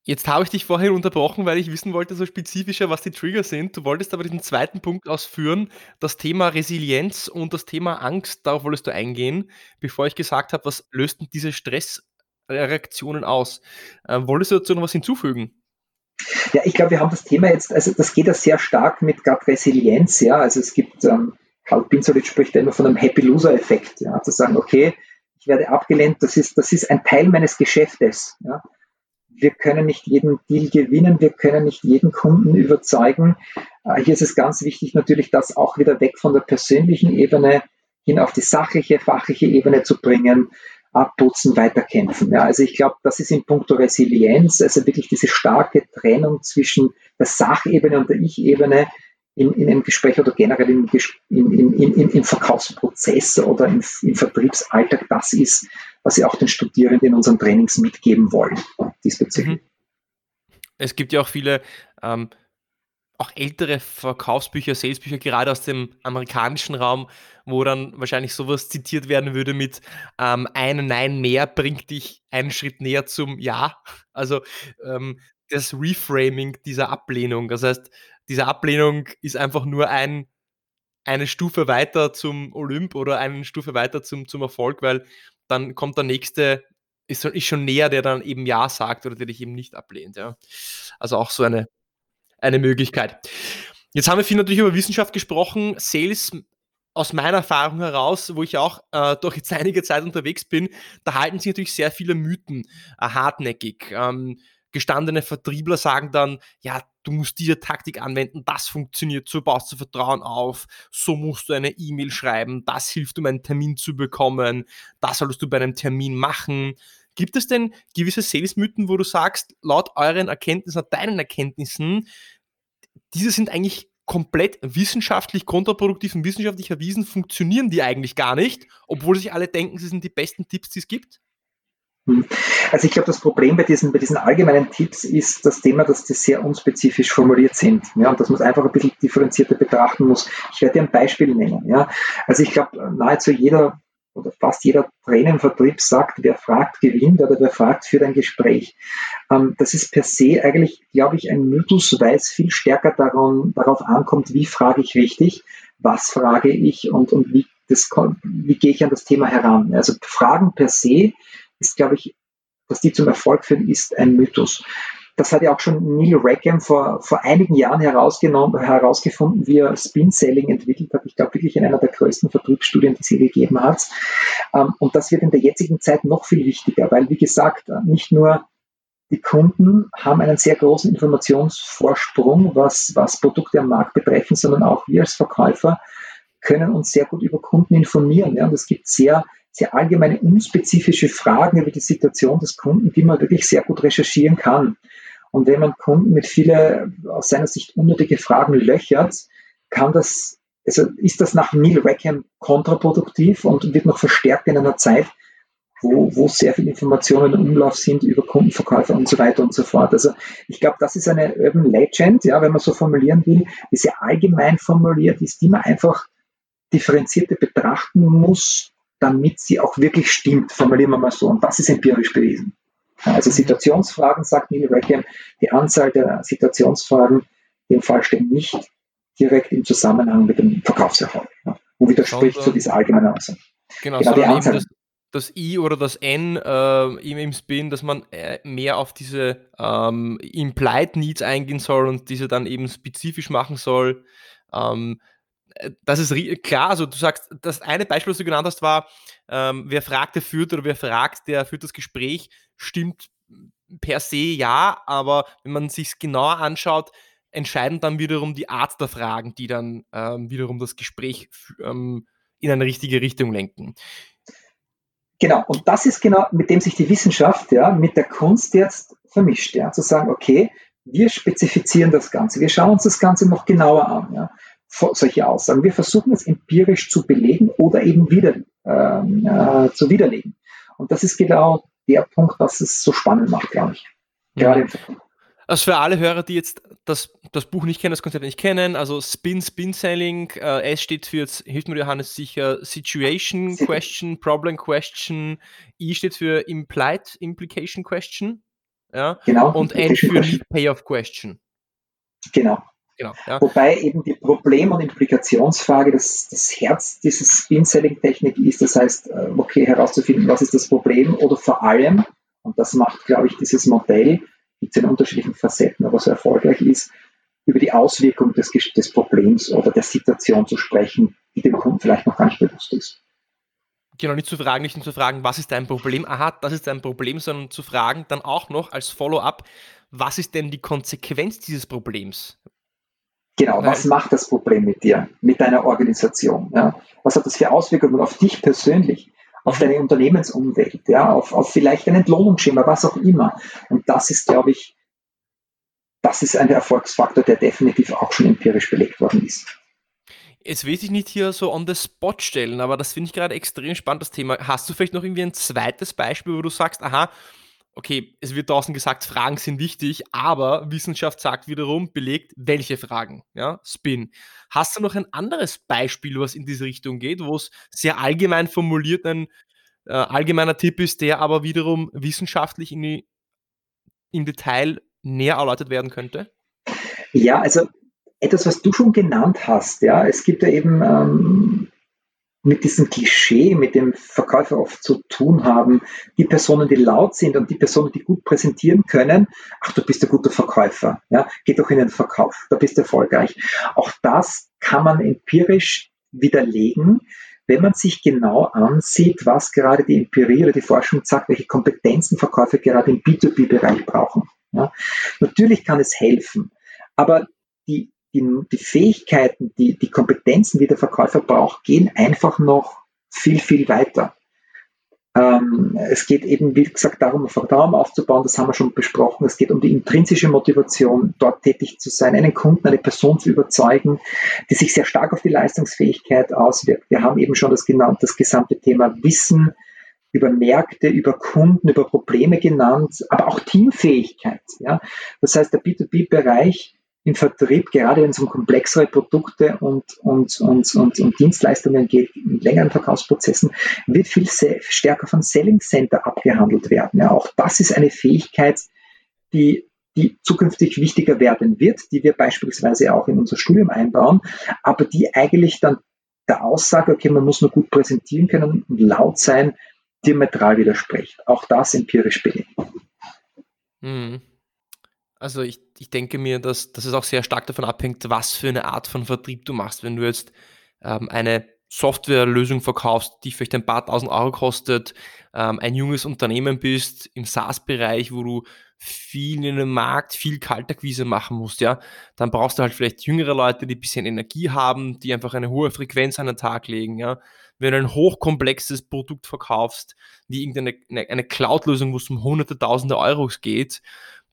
B: Jetzt habe ich dich vorhin unterbrochen, weil ich wissen wollte, so spezifischer, was die Trigger sind. Du wolltest aber diesen zweiten Punkt ausführen, das Thema Resilienz und das Thema Angst, darauf wolltest du eingehen, bevor ich gesagt habe, was löst denn diese Stressreaktionen aus? Ähm, wolltest du dazu noch was hinzufügen?
A: Ja, ich glaube, wir haben das Thema jetzt, also das geht ja sehr stark mit gerade Resilienz, ja. Also es gibt, ähm, Karl Pinsolitz spricht ja immer von einem Happy Loser-Effekt, ja, zu sagen, okay, ich werde abgelehnt, das ist, das ist ein Teil meines Geschäftes. Ja wir können nicht jeden Deal gewinnen, wir können nicht jeden Kunden überzeugen. Äh, hier ist es ganz wichtig natürlich, das auch wieder weg von der persönlichen Ebene hin auf die sachliche, fachliche Ebene zu bringen abputzen, weiterkämpfen. Ja, also ich glaube, das ist in puncto Resilienz, also wirklich diese starke Trennung zwischen der Sachebene und der Ich-Ebene in, in einem Gespräch oder generell im, im, im, im Verkaufsprozess oder im, im Vertriebsalltag, das ist, was wir auch den Studierenden in unseren Trainings mitgeben wollen diesbezüglich. Mhm.
B: Es gibt ja auch viele ähm, auch ältere Verkaufsbücher, Salesbücher, gerade aus dem amerikanischen Raum, wo dann wahrscheinlich sowas zitiert werden würde mit ähm, ein Nein mehr bringt dich einen Schritt näher zum Ja. Also ähm, das Reframing dieser Ablehnung. Das heißt, diese Ablehnung ist einfach nur ein, eine Stufe weiter zum Olymp oder eine Stufe weiter zum, zum Erfolg, weil dann kommt der nächste, ist, ist schon näher, der dann eben Ja sagt oder der dich eben nicht ablehnt. Ja. Also auch so eine eine Möglichkeit. Jetzt haben wir viel natürlich über Wissenschaft gesprochen. Sales aus meiner Erfahrung heraus, wo ich auch äh, durch jetzt einige Zeit unterwegs bin, da halten sich natürlich sehr viele Mythen äh, hartnäckig. Ähm, gestandene Vertriebler sagen dann, ja, du musst diese Taktik anwenden, das funktioniert, so baust du Vertrauen auf, so musst du eine E-Mail schreiben, das hilft, um einen Termin zu bekommen, das solltest du bei einem Termin machen. Gibt es denn gewisse Sales-Mythen, wo du sagst, laut euren Erkenntnissen, deinen Erkenntnissen, diese sind eigentlich komplett wissenschaftlich kontraproduktiv und wissenschaftlich erwiesen, funktionieren die eigentlich gar nicht, obwohl sich alle denken, sie sind die besten Tipps, die es gibt?
A: Also ich glaube, das Problem bei diesen, bei diesen allgemeinen Tipps ist das Thema, dass die sehr unspezifisch formuliert sind. Ja, und dass man es einfach ein bisschen differenzierter betrachten muss. Ich werde dir ein Beispiel nennen. Ja. Also ich glaube, nahezu jeder oder fast jeder Trainer im Vertrieb sagt, wer fragt, gewinnt oder wer fragt, führt ein Gespräch. Ähm, das ist per se eigentlich, glaube ich, ein Mythos, weil es viel stärker daran, darauf ankommt, wie frage ich richtig, was frage ich und, und wie, das, wie gehe ich an das Thema heran. Also Fragen per se ist, glaube ich, dass die zum Erfolg führen, ist ein Mythos. Das hat ja auch schon Neil Rackham vor, vor einigen Jahren herausgenommen, herausgefunden, wie er Spin Selling entwickelt hat. Ich glaube wirklich in einer der größten Vertriebsstudien, die es hier gegeben hat. Ähm, und das wird in der jetzigen Zeit noch viel wichtiger, weil, wie gesagt, nicht nur die Kunden haben einen sehr großen Informationsvorsprung, was, was Produkte am Markt betreffen, sondern auch wir als Verkäufer können uns sehr gut über Kunden informieren. Ja? Und es gibt sehr, sehr allgemeine, unspezifische Fragen über die Situation des Kunden, die man wirklich sehr gut recherchieren kann. Und wenn man Kunden mit viele aus seiner Sicht unnötige Fragen löchert, kann das, also ist das nach Neil Rackham kontraproduktiv und wird noch verstärkt in einer Zeit, wo, wo sehr viele Informationen im Umlauf sind über Kundenverkäufer und so weiter und so fort. Also ich glaube, das ist eine Urban Legend, ja, wenn man so formulieren will, die sehr allgemein formuliert ist, die man einfach differenzierter betrachten muss, damit sie auch wirklich stimmt, formulieren wir mal so. Und das ist empirisch bewiesen. Also Situationsfragen, sagt Neil Rackham, die Anzahl der Situationsfragen im Fall stehen nicht direkt im Zusammenhang mit dem Verkaufserfolg und widerspricht zu dieser allgemeinen Aussage.
B: Genau, genau die Anzahl. Das, das, I oder das N äh, im, Spin, dass man äh, mehr auf diese ähm, Implied Needs eingehen soll und diese dann eben spezifisch machen soll. Ähm, äh, das ist klar, also du sagst, das eine Beispiel, was du genannt hast, war, ähm, wer fragt, der führt oder wer fragt, der führt das Gespräch, stimmt per se ja, aber wenn man sich genauer anschaut, entscheiden dann wiederum die Art der Fragen, die dann ähm, wiederum das Gespräch ähm, in eine richtige Richtung lenken.
A: Genau, und das ist genau, mit dem sich die Wissenschaft ja, mit der Kunst jetzt vermischt, ja, zu sagen, okay, wir spezifizieren das Ganze, wir schauen uns das Ganze noch genauer an. Ja solche Aussagen. Wir versuchen es empirisch zu belegen oder eben wieder ähm, äh, zu widerlegen. Und das ist genau der Punkt, was es so spannend macht, glaube ich. Gerade
B: ja. Also für alle Hörer, die jetzt das, das Buch nicht kennen, das Konzept nicht kennen, also Spin, Spin Selling, äh, S steht für, jetzt hilft mir Johannes sicher, Situation Question, Problem Question, I steht für Implied Implication Question, ja, genau, und N für Need Payoff Question.
A: Genau. Genau, ja. Wobei eben die Problem- und Implikationsfrage das, das Herz dieses Spin-Selling-Technik ist. Das heißt, äh, okay, herauszufinden, was ist das Problem oder vor allem, und das macht, glaube ich, dieses Modell, gibt es in unterschiedlichen Facetten, aber so erfolgreich ist, über die Auswirkung des, des Problems oder der Situation zu sprechen, die dem Kunden vielleicht noch gar nicht bewusst ist.
B: Genau, nicht zu fragen, nicht nur zu fragen, was ist dein Problem? Aha, das ist dein Problem, sondern zu fragen dann auch noch als Follow-up, was ist denn die Konsequenz dieses Problems?
A: Genau, was macht das Problem mit dir, mit deiner Organisation? Ja? Was hat das für Auswirkungen auf dich persönlich? auf deine Unternehmensumwelt, ja, auf, auf vielleicht ein Entlohnungsschema, was auch immer. Und das ist, glaube ich, das ist ein Erfolgsfaktor, der definitiv auch schon empirisch belegt worden ist.
B: Jetzt will ich nicht hier so on the spot stellen, aber das finde ich gerade extrem spannend, das Thema. Hast du vielleicht noch irgendwie ein zweites Beispiel, wo du sagst, aha, okay, es wird draußen gesagt, Fragen sind wichtig, aber Wissenschaft sagt wiederum, belegt, welche Fragen, ja, Spin. Hast du noch ein anderes Beispiel, was in diese Richtung geht, wo es sehr allgemein formuliert ein äh, allgemeiner Tipp ist, der aber wiederum wissenschaftlich in die, im Detail näher erläutert werden könnte?
A: Ja, also etwas, was du schon genannt hast, ja, es gibt ja eben ähm, mit diesem Klischee, mit dem Verkäufer oft zu tun haben, die Personen, die laut sind und die Personen, die gut präsentieren können, ach, du bist ein guter Verkäufer, ja, geh doch in den Verkauf, da bist du erfolgreich. Auch das kann man empirisch widerlegen, wenn man sich genau ansieht, was gerade die Empirie oder die Forschung sagt, welche Kompetenzen Verkäufer gerade im B2B-Bereich brauchen. Ja. Natürlich kann es helfen, aber die die, die Fähigkeiten, die, die Kompetenzen, die der Verkäufer braucht, gehen einfach noch viel, viel weiter. Ähm, es geht eben, wie gesagt, darum, Vertrauen aufzubauen, das haben wir schon besprochen. Es geht um die intrinsische Motivation, dort tätig zu sein, einen Kunden, eine Person zu überzeugen, die sich sehr stark auf die Leistungsfähigkeit auswirkt. Wir haben eben schon das, das gesamte Thema Wissen über Märkte, über Kunden, über Probleme genannt, aber auch Teamfähigkeit. Ja? Das heißt, der B2B-Bereich im Vertrieb, gerade wenn es um komplexere Produkte und, und, und, und, und Dienstleistungen geht, in längeren Verkaufsprozessen, wird viel stärker von Selling Center abgehandelt werden. Ja, auch das ist eine Fähigkeit, die, die zukünftig wichtiger werden wird, die wir beispielsweise auch in unser Studium einbauen, aber die eigentlich dann der Aussage, okay, man muss nur gut präsentieren können und laut sein, diametral widerspricht. Auch das empirisch belegt.
B: Mhm. Also ich, ich denke mir, dass, dass es auch sehr stark davon abhängt, was für eine Art von Vertrieb du machst. Wenn du jetzt ähm, eine Softwarelösung verkaufst, die vielleicht ein paar tausend Euro kostet, ähm, ein junges Unternehmen bist im SaaS-Bereich, wo du viel in dem Markt, viel Kaltakquise machen musst, ja, dann brauchst du halt vielleicht jüngere Leute, die ein bisschen Energie haben, die einfach eine hohe Frequenz an den Tag legen, ja. Wenn du ein hochkomplexes Produkt verkaufst, wie irgendeine eine, eine Cloud-Lösung, wo es um hunderte, tausende Euros geht,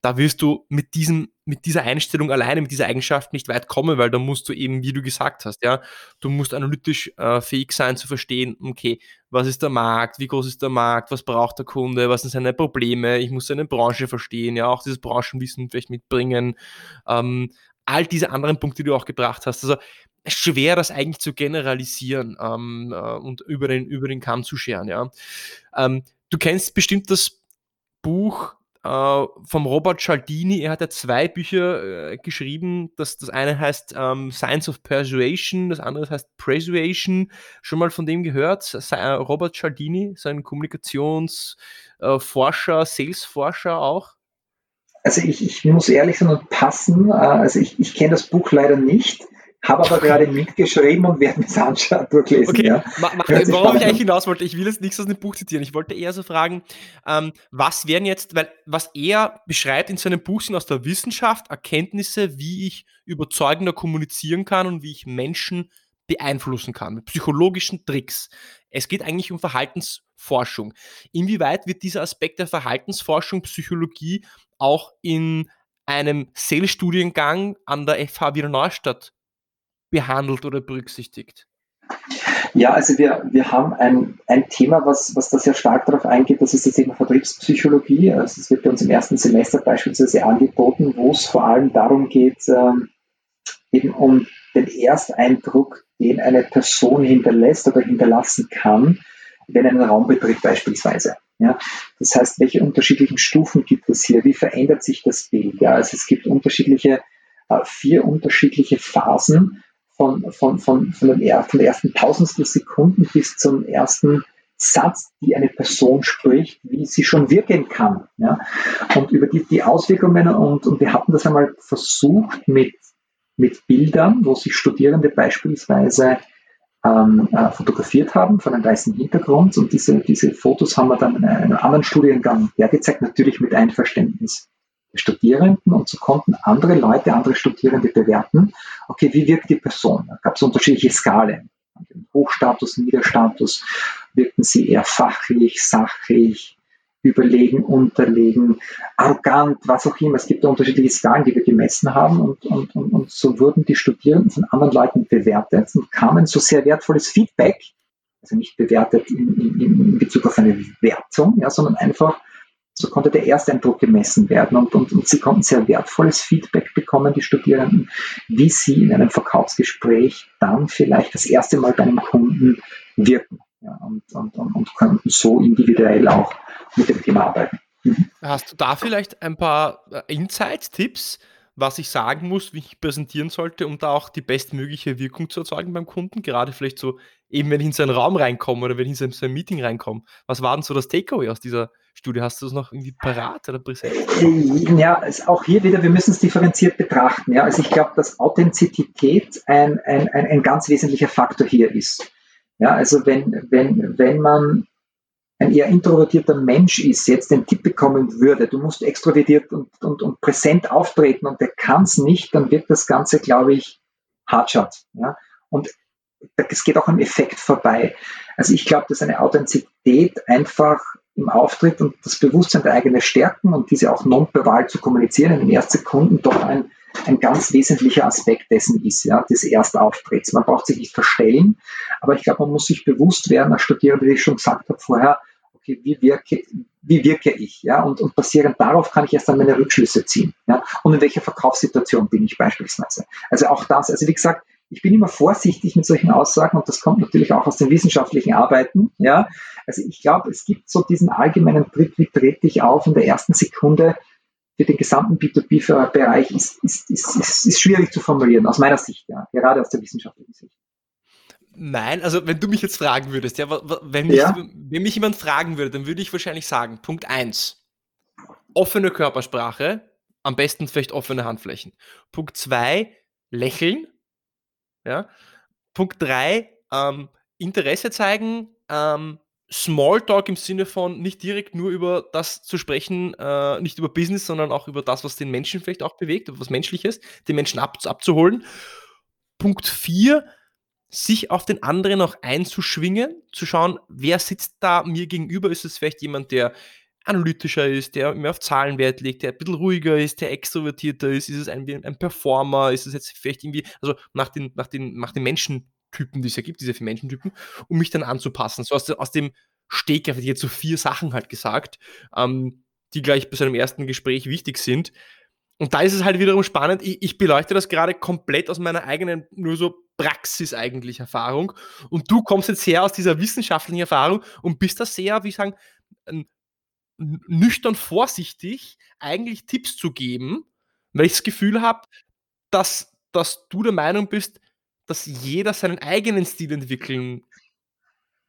B: da wirst du mit diesem, mit dieser Einstellung alleine, mit dieser Eigenschaft nicht weit kommen, weil da musst du eben, wie du gesagt hast, ja, du musst analytisch äh, fähig sein zu verstehen, okay, was ist der Markt, wie groß ist der Markt, was braucht der Kunde, was sind seine Probleme, ich muss seine Branche verstehen, ja, auch dieses Branchenwissen vielleicht mitbringen, ähm, all diese anderen Punkte, die du auch gebracht hast. Also schwer, das eigentlich zu generalisieren ähm, äh, und über den, über den Kamm zu scheren, ja. Ähm, du kennst bestimmt das Buch vom Robert Cialdini. Er hat ja zwei Bücher äh, geschrieben. Das, das eine heißt ähm, Science of Persuasion, das andere heißt Persuasion. Schon mal von dem gehört? Äh, Robert Cialdini, sein Kommunikationsforscher, äh, Salesforscher auch.
A: Also ich, ich muss ehrlich sein und passen. Äh, also ich, ich kenne das Buch leider nicht. Habe aber gerade mitgeschrieben und werde es anschauen, durchlesen. Okay, ja.
B: mach, mach, worauf ich eigentlich hinaus wollte, ich will jetzt nichts aus dem Buch zitieren. Ich wollte eher so fragen, ähm, was wären jetzt, weil was er beschreibt in seinem Buch sind aus der Wissenschaft Erkenntnisse, wie ich überzeugender kommunizieren kann und wie ich Menschen beeinflussen kann, mit psychologischen Tricks. Es geht eigentlich um Verhaltensforschung. Inwieweit wird dieser Aspekt der Verhaltensforschung, Psychologie auch in einem Sales-Studiengang an der FH Wiener Neustadt behandelt oder berücksichtigt?
A: Ja, also wir, wir haben ein, ein Thema, was, was da sehr stark darauf eingeht, das ist das Thema Vertriebspsychologie. Also es wird bei uns im ersten Semester beispielsweise angeboten, wo es vor allem darum geht, ähm, eben um den Ersteindruck, den eine Person hinterlässt oder hinterlassen kann, wenn einen Raum betritt beispielsweise. Ja, das heißt, welche unterschiedlichen Stufen gibt es hier? Wie verändert sich das Bild? Ja, also es gibt unterschiedliche, äh, vier unterschiedliche Phasen, von, von, von, von, den, von der ersten Tausendstel Sekunden bis zum ersten Satz, die eine Person spricht, wie sie schon wirken kann. Ja? Und über die, die Auswirkungen und, und wir hatten das einmal versucht mit, mit Bildern, wo sich Studierende beispielsweise ähm, äh, fotografiert haben von einem weißen Hintergrund und diese, diese Fotos haben wir dann in einem anderen Studiengang hergezeigt, natürlich mit Einverständnis Studierenden und so konnten andere Leute, andere Studierende bewerten, okay, wie wirkt die Person? Da gab es unterschiedliche Skalen. Hochstatus, Niederstatus, wirkten sie eher fachlich, sachlich, überlegen, unterlegen, arrogant, was auch immer. Es gibt unterschiedliche Skalen, die wir gemessen haben und, und, und, und so wurden die Studierenden von anderen Leuten bewertet und kamen so sehr wertvolles Feedback, also nicht bewertet in, in, in Bezug auf eine Wertung, ja, sondern einfach, so konnte der Ersteindruck gemessen werden und, und, und sie konnten sehr wertvolles Feedback bekommen, die Studierenden, wie sie in einem Verkaufsgespräch dann vielleicht das erste Mal bei einem Kunden wirken ja, und, und, und, und könnten so individuell auch mit dem Thema arbeiten.
B: Mhm. Hast du da vielleicht ein paar äh, Insights, Tipps, was ich sagen muss, wie ich präsentieren sollte, um da auch die bestmögliche Wirkung zu erzeugen beim Kunden? Gerade vielleicht so, eben wenn ich in seinen Raum reinkomme oder wenn ich in so ein Meeting reinkomme. Was war denn so das Takeaway aus dieser Studie? Hast du das noch irgendwie parat oder präsent?
A: Ja, auch hier wieder, wir müssen es differenziert betrachten. Ja. Also ich glaube, dass Authentizität ein, ein, ein, ein ganz wesentlicher Faktor hier ist. Ja, also wenn, wenn, wenn man ein eher introvertierter Mensch ist, jetzt den Tipp bekommen würde, du musst extrovertiert und, und, und präsent auftreten und der kann es nicht, dann wird das Ganze, glaube ich, Hardshot. Ja? Und es geht auch am Effekt vorbei. Also ich glaube, dass eine Authentizität einfach im Auftritt und das Bewusstsein der eigenen Stärken und diese auch nonverbal zu kommunizieren in den ersten Sekunden doch ein, ein ganz wesentlicher Aspekt dessen ist, ja, des Erstauftritts. Man braucht sich nicht verstellen, aber ich glaube, man muss sich bewusst werden, als Studierender, wie ich schon gesagt habe vorher, okay, wie wirke, wie wirke ich, ja, und, und basierend darauf kann ich erst dann meine Rückschlüsse ziehen, ja, und in welcher Verkaufssituation bin ich beispielsweise. Also auch das, also wie gesagt, ich bin immer vorsichtig mit solchen Aussagen und das kommt natürlich auch aus den wissenschaftlichen Arbeiten. Ja, also ich glaube, es gibt so diesen allgemeinen Tritt, wie trete ich auf in der ersten Sekunde für den gesamten B2B-Bereich ist, ist, ist, ist, ist schwierig zu formulieren, aus meiner Sicht, ja, gerade aus der wissenschaftlichen Sicht.
B: Nein, also wenn du mich jetzt fragen würdest, ja, wenn mich, ja. wenn mich jemand fragen würde, dann würde ich wahrscheinlich sagen, Punkt eins offene Körpersprache, am besten vielleicht offene Handflächen. Punkt zwei lächeln, ja. Punkt 3, ähm, Interesse zeigen, ähm, Smalltalk im Sinne von nicht direkt nur über das zu sprechen, äh, nicht über Business, sondern auch über das, was den Menschen vielleicht auch bewegt, was Menschliches, den Menschen ab, abzuholen. Punkt 4, sich auf den anderen auch einzuschwingen, zu schauen, wer sitzt da mir gegenüber. Ist es vielleicht jemand, der analytischer ist, der mehr auf Zahlen Wert legt, der ein bisschen ruhiger ist, der extrovertierter ist, ist es ein, ein Performer, ist es jetzt vielleicht irgendwie, also nach den, nach den, nach den Menschentypen, die es ja gibt, diese vier Menschentypen, um mich dann anzupassen. So aus, aus dem Steg, ich jetzt so vier Sachen halt gesagt, ähm, die gleich bei so einem ersten Gespräch wichtig sind. Und da ist es halt wiederum spannend, ich, ich beleuchte das gerade komplett aus meiner eigenen, nur so Praxis eigentlich Erfahrung. Und du kommst jetzt her aus dieser wissenschaftlichen Erfahrung und bist da sehr, wie ich sagen, ein nüchtern vorsichtig eigentlich Tipps zu geben, weil ich das Gefühl habe, dass, dass du der Meinung bist, dass jeder seinen eigenen Stil entwickeln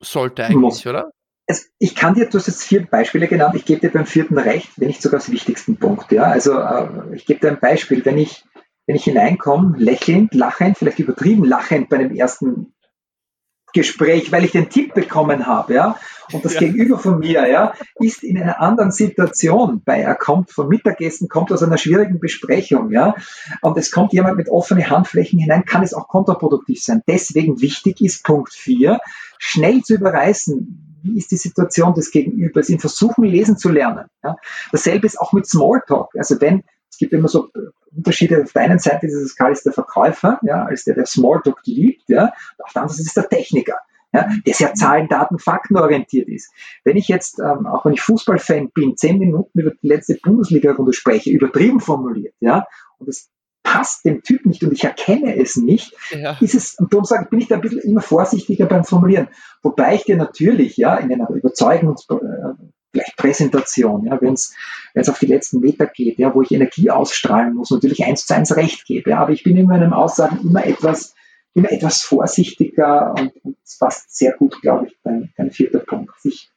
B: sollte eigentlich, oder?
A: Es, ich kann dir, du hast jetzt vier Beispiele genannt, ich gebe dir beim vierten recht, wenn nicht sogar das wichtigsten Punkt. Ja? Also äh, ich gebe dir ein Beispiel, wenn ich, wenn ich hineinkomme, lächelnd, lachend, vielleicht übertrieben lachend bei dem ersten Gespräch, weil ich den Tipp bekommen habe, ja, und das ja. Gegenüber von mir, ja, ist in einer anderen Situation, weil er kommt vom Mittagessen, kommt aus einer schwierigen Besprechung, ja, und es kommt jemand mit offenen Handflächen hinein, kann es auch kontraproduktiv sein. Deswegen wichtig ist Punkt 4, schnell zu überreißen, wie ist die Situation des Gegenübers, ihn versuchen, lesen zu lernen. Ja. Dasselbe ist auch mit Smalltalk. Also wenn es gibt immer so Unterschiede. Auf der einen Seite ist es Karl ist der Verkäufer, ja, als der, der Smalltalk liebt, ja. Auf der anderen Seite ist der Techniker, ja, der sehr Zahlen, Daten, Fakten orientiert ist. Wenn ich jetzt, ähm, auch wenn ich Fußballfan bin, zehn Minuten über die letzte Bundesliga-Runde spreche, übertrieben formuliert, ja, und es passt dem Typ nicht und ich erkenne es nicht, ja. ist es, und darum sage ich, bin ich da ein bisschen immer vorsichtiger beim Formulieren. Wobei ich dir natürlich, ja, in einer Überzeugungs, äh, vielleicht Präsentation, ja, wenn es auf die letzten Meter geht, ja, wo ich Energie ausstrahlen muss, natürlich eins zu eins recht gebe. Ja, aber ich bin in meinen Aussagen immer etwas, immer etwas vorsichtiger und, und es passt sehr gut, glaube ich, dein, dein vierter Punkt. Sich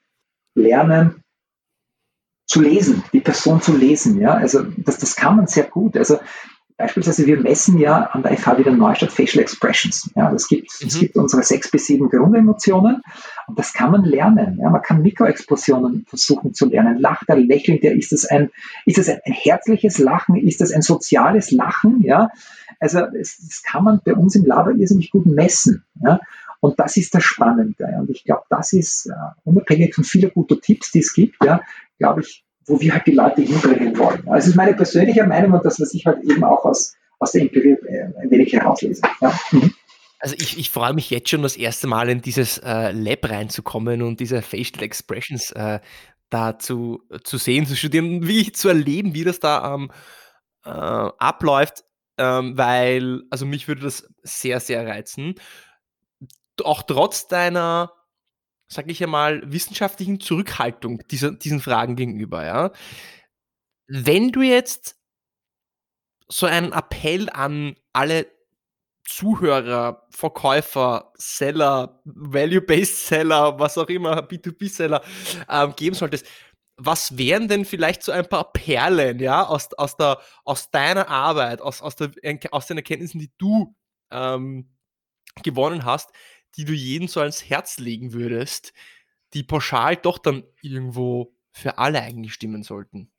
A: lernen zu lesen, die Person zu lesen, ja, also das, das kann man sehr gut. Also Beispielsweise, wir messen ja an der FH wieder Neustadt Facial Expressions. Ja, es gibt, mhm. es gibt unsere sechs bis sieben Grundemotionen und das kann man lernen. Ja, man kann Mikroexplosionen versuchen zu lernen. Lacht er, lächelt er, ist es ein, ist es ein, ein herzliches Lachen, ist es ein soziales Lachen? Ja, also das kann man bei uns im Labor irrsinnig gut messen. Ja, Und das ist das Spannende. Und ich glaube, das ist, äh, unabhängig von vielen guten Tipps, die es gibt, ja, glaube ich, wo wir halt die Leute hinbringen wollen. Also das ist meine persönliche Meinung und das, was ich halt eben auch aus, aus der Empirie äh, ein wenig herauslese. Ja. Mhm.
B: Also ich, ich freue mich jetzt schon das erste Mal in dieses äh, Lab reinzukommen und diese Facial Expressions äh, da zu, zu sehen, zu studieren, wie zu erleben, wie das da ähm, äh, abläuft, ähm, weil, also mich würde das sehr, sehr reizen. Auch trotz deiner, sag ich einmal, wissenschaftlichen Zurückhaltung dieser, diesen Fragen gegenüber, ja. Wenn du jetzt so einen Appell an alle Zuhörer, Verkäufer, Seller, Value-Based Seller, was auch immer, B2B-Seller ähm, geben solltest, was wären denn vielleicht so ein paar Perlen, ja, aus, aus, der, aus deiner Arbeit, aus, aus, der, aus den Erkenntnissen, die du ähm, gewonnen hast, die du jedem so ans Herz legen würdest, die pauschal doch dann irgendwo für alle eigentlich stimmen sollten?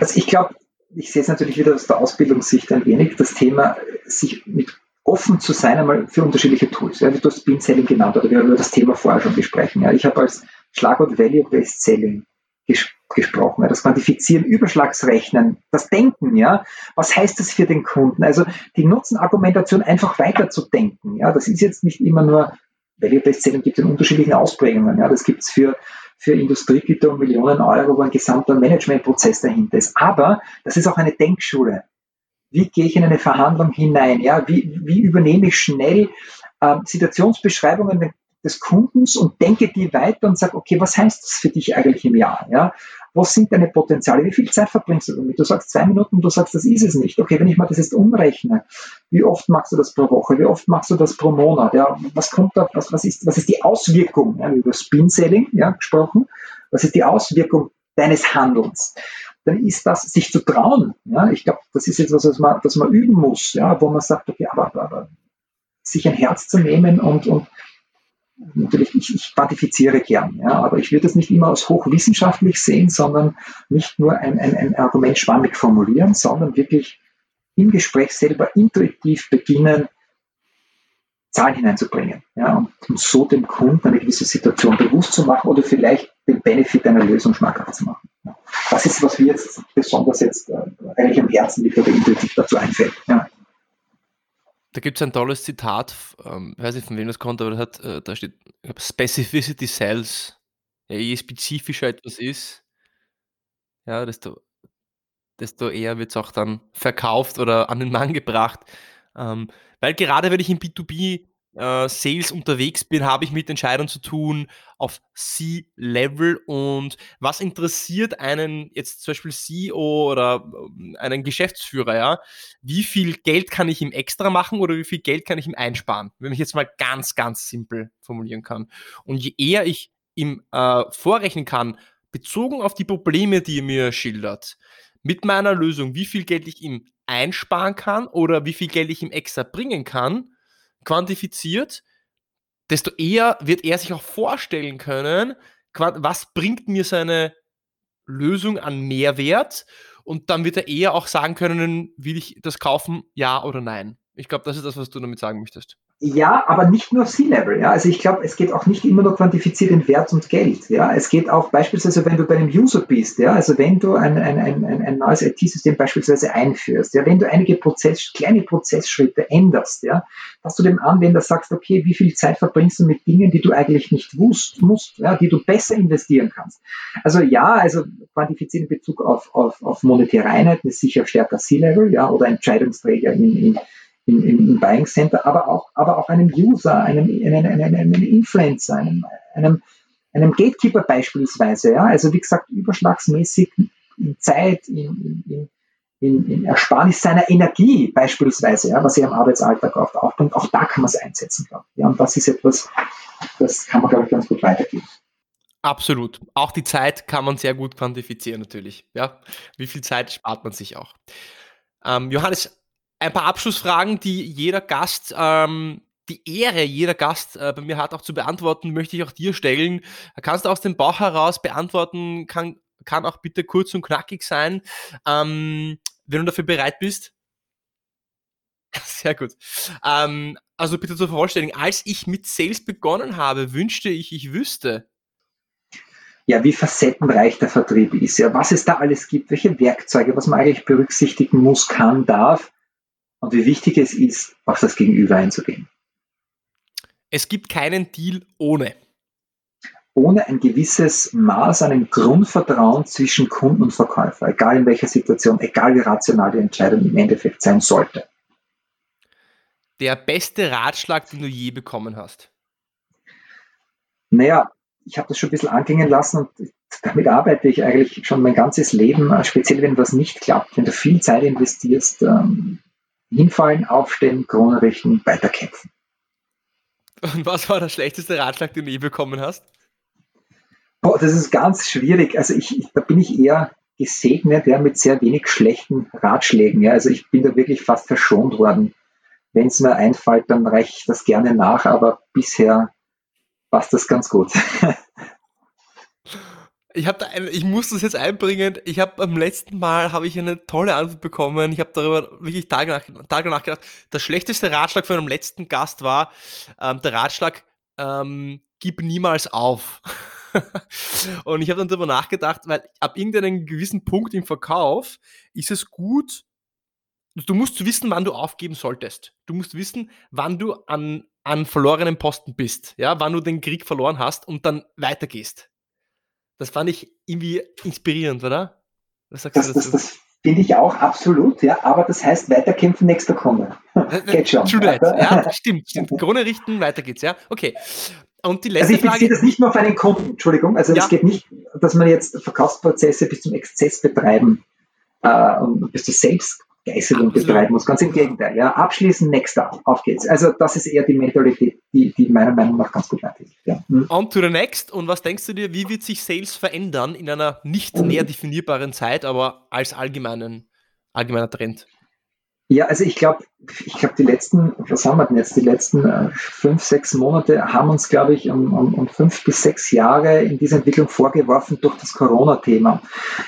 A: Also ich glaube, ich sehe es natürlich wieder aus der Ausbildungssicht ein wenig, das Thema, sich mit offen zu sein einmal für unterschiedliche Tools. Ja, du hast Bean Selling genannt, oder wir haben über das Thema vorher schon besprechen. Ja, ich habe als Schlagwort Value-Based Selling ges gesprochen. Das Quantifizieren, Überschlagsrechnen, das Denken, ja. Was heißt das für den Kunden? Also die Nutzenargumentation einfach weiterzudenken. Ja, das ist jetzt nicht immer nur Value-Based Selling gibt es in unterschiedlichen Ausprägungen. Ja, das gibt es für für Industriegüter um Millionen Euro, wo ein gesamter Managementprozess dahinter ist. Aber das ist auch eine Denkschule wie gehe ich in eine Verhandlung hinein, ja, wie, wie übernehme ich schnell äh, Situationsbeschreibungen des Kundens und denke die weiter und sage, okay, was heißt das für dich eigentlich im Jahr? Ja? Was sind deine Potenziale? Wie viel Zeit verbringst du damit? Du sagst zwei Minuten, du sagst, das ist es nicht. Okay, wenn ich mal das jetzt umrechne, wie oft machst du das pro Woche? Wie oft machst du das pro Monat? Ja? Was kommt da, was, was, ist, was ist die Auswirkung? Ja, über Spin Selling ja, gesprochen. Was ist die Auswirkung deines Handelns? dann ist das, sich zu trauen. Ja, ich glaube, das ist etwas, was man, was man üben muss, ja, wo man sagt, okay, aber, aber, aber sich ein Herz zu nehmen und, und natürlich, ich, ich quantifiziere gern, ja, aber ich würde das nicht immer als hochwissenschaftlich sehen, sondern nicht nur ein, ein, ein Argument schwammig formulieren, sondern wirklich im Gespräch selber intuitiv beginnen, Zahlen hineinzubringen. Ja, und, und so dem Kunden eine gewisse Situation bewusst zu machen oder vielleicht den Benefit einer Lösung schmackhaft zu machen. Ja. Das ist, was mir jetzt besonders jetzt äh, eigentlich am Herzen liegt oder intuitiv dazu einfällt. Ja.
B: Da gibt es ein tolles Zitat, ähm, weiß nicht von wem das kommt, aber das hat, äh, da steht Specificity Sells. Ja, je spezifischer etwas ist, ja, desto, desto eher wird es auch dann verkauft oder an den Mann gebracht. Ähm, weil gerade wenn ich im B2B äh, Sales unterwegs bin, habe ich mit Entscheidern zu tun auf C-Level und was interessiert einen jetzt zum Beispiel CEO oder ähm, einen Geschäftsführer, ja? Wie viel Geld kann ich ihm extra machen oder wie viel Geld kann ich ihm einsparen? Wenn ich jetzt mal ganz, ganz simpel formulieren kann. Und je eher ich ihm äh, vorrechnen kann, bezogen auf die Probleme, die er mir schildert, mit meiner Lösung, wie viel Geld ich ihm einsparen kann oder wie viel Geld ich ihm extra bringen kann, quantifiziert, desto eher wird er sich auch vorstellen können, was bringt mir seine Lösung an Mehrwert und dann wird er eher auch sagen können, will ich das kaufen, ja oder nein. Ich glaube, das ist das, was du damit sagen möchtest.
A: Ja, aber nicht nur C-Level. Ja? Also ich glaube, es geht auch nicht immer nur quantifiziert in Wert und Geld. Ja? Es geht auch beispielsweise, wenn du bei einem User bist, ja? also wenn du ein, ein, ein, ein neues IT-System beispielsweise einführst, ja? wenn du einige Prozess, kleine Prozessschritte änderst, ja? dass du dem Anwender sagst, okay, wie viel Zeit verbringst du mit Dingen, die du eigentlich nicht wusst, musst, ja? die du besser investieren kannst. Also ja, also quantifizieren in Bezug auf, auf, auf monetäre Einheiten ist sicher stärker C-Level ja? oder Entscheidungsträger in, in im, im Buying Center, aber auch, aber auch einem User, einem, einem, einem, einem Influencer, einem, einem, einem Gatekeeper beispielsweise. Ja? Also wie gesagt, überschlagsmäßig in Zeit, in, in, in, in Ersparnis seiner Energie beispielsweise, ja, was er im Arbeitsalltag oft aufbringt, auch da kann man es einsetzen, glaube. Ja, und das ist etwas, das kann man, glaube ich, ganz gut weitergeben.
B: Absolut. Auch die Zeit kann man sehr gut quantifizieren natürlich. Ja, wie viel Zeit spart man sich auch? Ähm, Johannes, ein paar Abschlussfragen, die jeder Gast, ähm, die Ehre jeder Gast äh, bei mir hat, auch zu beantworten, möchte ich auch dir stellen. Kannst du aus dem Bauch heraus beantworten, kann, kann auch bitte kurz und knackig sein, ähm, wenn du dafür bereit bist. Sehr gut. Ähm, also bitte zur Vervollständigung, als ich mit Sales begonnen habe, wünschte ich, ich wüsste.
A: Ja, wie facettenreich der Vertrieb ist, ja, was es da alles gibt, welche Werkzeuge, was man eigentlich berücksichtigen muss, kann, darf und wie wichtig es ist, auf das Gegenüber einzugehen.
B: Es gibt keinen Deal ohne.
A: Ohne ein gewisses Maß an einem Grundvertrauen zwischen Kunden und Verkäufer, egal in welcher Situation, egal wie rational die Entscheidung im Endeffekt sein sollte
B: der beste Ratschlag, den du je bekommen hast?
A: Naja, ich habe das schon ein bisschen anklingen lassen und damit arbeite ich eigentlich schon mein ganzes Leben, äh, speziell wenn was nicht klappt, wenn du viel Zeit investierst, ähm, hinfallen, aufstehen, Krone richten, weiterkämpfen.
B: Und was war der schlechteste Ratschlag, den du je bekommen hast?
A: Boah, das ist ganz schwierig. Also ich, da bin ich eher gesegnet, ja, mit sehr wenig schlechten Ratschlägen. Ja. Also ich bin da wirklich fast verschont worden. Wenn es mir einfällt, dann reiche ich das gerne nach, aber bisher passt das ganz gut.
B: Ich, da ein, ich muss das jetzt einbringen. Ich habe beim letzten Mal habe ich eine tolle Antwort bekommen. Ich habe darüber wirklich Tage, nach, Tage nachgedacht. Der schlechteste Ratschlag von einem letzten Gast war ähm, der Ratschlag: ähm, Gib niemals auf. und ich habe dann darüber nachgedacht, weil ab irgendeinem gewissen Punkt im Verkauf ist es gut, du musst wissen, wann du aufgeben solltest. Du musst wissen, wann du an, an verlorenen Posten bist, ja, wann du den Krieg verloren hast und dann weitergehst. Das fand ich irgendwie inspirierend, oder?
A: Was sagst das, du dazu? Das, das finde ich auch absolut, ja, aber das heißt weiterkämpfen, nächster Krone.
B: Äh, äh, Geht schon. True ja, stimmt, stimmt. Krone richten, weiter geht's, ja. Okay. Und die letzte
A: also ich
B: sehe
A: das nicht nur auf einen Kunden, Entschuldigung, also ja. es geht nicht, dass man jetzt Verkaufsprozesse bis zum Exzess betreiben äh, und bis du selbst Geißelung betreiben muss. Ganz im Gegenteil. Ja, abschließen, next auf geht's. Also das ist eher die Mentalität, die, die meiner Meinung nach ganz gut weiterhilft. Ja.
B: Mhm. On to the next. Und was denkst du dir, wie wird sich Sales verändern in einer nicht näher definierbaren Zeit, aber als allgemeinen, allgemeiner Trend?
A: Ja, also ich glaube, ich glaube, die letzten, was haben wir denn jetzt, die letzten äh, fünf, sechs Monate haben uns, glaube ich, um, um, um, fünf bis sechs Jahre in diese Entwicklung vorgeworfen durch das Corona-Thema.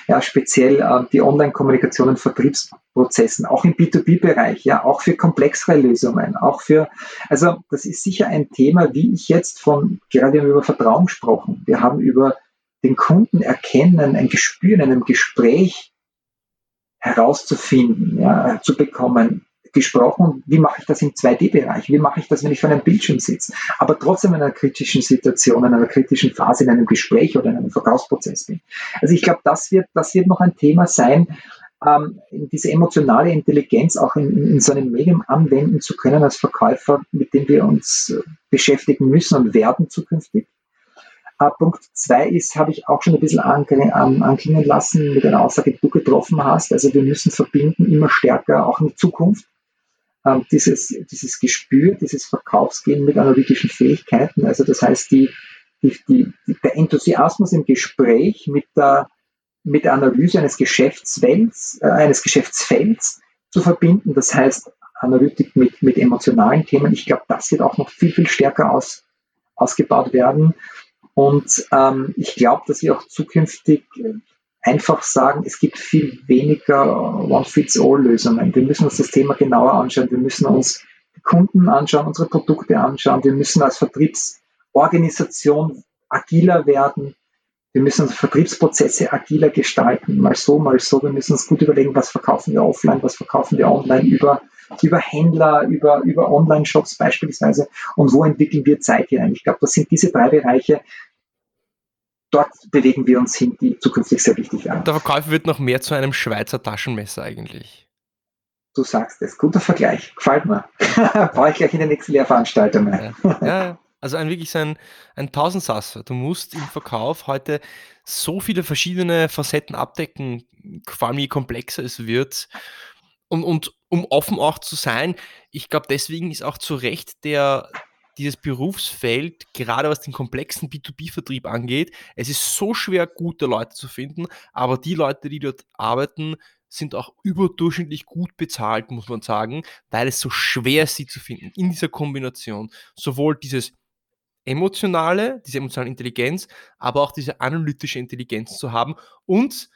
A: Ja, speziell äh, die Online-Kommunikation und Vertriebsprozessen, auch im B2B-Bereich, ja, auch für komplexere Lösungen, auch für, also das ist sicher ein Thema, wie ich jetzt von, gerade über Vertrauen gesprochen. Wir haben über den Kunden erkennen, ein Gespür in einem Gespräch herauszufinden, ja, zu bekommen, gesprochen, wie mache ich das im 2D-Bereich, wie mache ich das, wenn ich vor einem Bildschirm sitze, aber trotzdem in einer kritischen Situation, in einer kritischen Phase, in einem Gespräch oder in einem Verkaufsprozess bin. Also ich glaube, das wird, das wird noch ein Thema sein, ähm, diese emotionale Intelligenz auch in, in, so einem Medium anwenden zu können als Verkäufer, mit dem wir uns beschäftigen müssen und werden zukünftig. Äh, Punkt zwei ist, habe ich auch schon ein bisschen anklingen lassen mit einer Aussage, die du getroffen hast. Also wir müssen verbinden immer stärker, auch in Zukunft, ähm, dieses, dieses Gespür, dieses Verkaufsgehen mit analytischen Fähigkeiten. Also das heißt, die, die, die, der Enthusiasmus im Gespräch mit der, mit der Analyse eines Geschäftsfelds, äh, eines Geschäftsfelds zu verbinden. Das heißt, Analytik mit, mit emotionalen Themen. Ich glaube, das wird auch noch viel, viel stärker aus, ausgebaut werden. Und ähm, ich glaube, dass wir auch zukünftig einfach sagen, es gibt viel weniger One-Fits-All-Lösungen. Wir müssen uns das Thema genauer anschauen. Wir müssen uns Kunden anschauen, unsere Produkte anschauen. Wir müssen als Vertriebsorganisation agiler werden. Wir müssen unsere Vertriebsprozesse agiler gestalten. Mal so, mal so. Wir müssen uns gut überlegen, was verkaufen wir offline, was verkaufen wir online über über Händler, über, über Online-Shops beispielsweise und wo entwickeln wir Zeit hinein. Ich glaube, das sind diese drei Bereiche, dort bewegen wir uns hin, die zukünftig sehr wichtig werden.
B: Der Verkauf wird noch mehr zu einem Schweizer Taschenmesser eigentlich.
A: Du sagst es. Guter Vergleich. Gefällt mir. Brauche ich gleich in der nächsten Lehrveranstaltung.
B: Ja. ja, also ein wirklich so ein, ein Tausendsasser. Du musst im Verkauf heute so viele verschiedene Facetten abdecken, vor allem je komplexer es wird. Und, und um offen auch zu sein, ich glaube, deswegen ist auch zu Recht der, dieses Berufsfeld, gerade was den komplexen B2B-Vertrieb angeht, es ist so schwer, gute Leute zu finden, aber die Leute, die dort arbeiten, sind auch überdurchschnittlich gut bezahlt, muss man sagen, weil es so schwer ist, sie zu finden in dieser Kombination. Sowohl dieses emotionale, diese emotionale Intelligenz, aber auch diese analytische Intelligenz zu haben und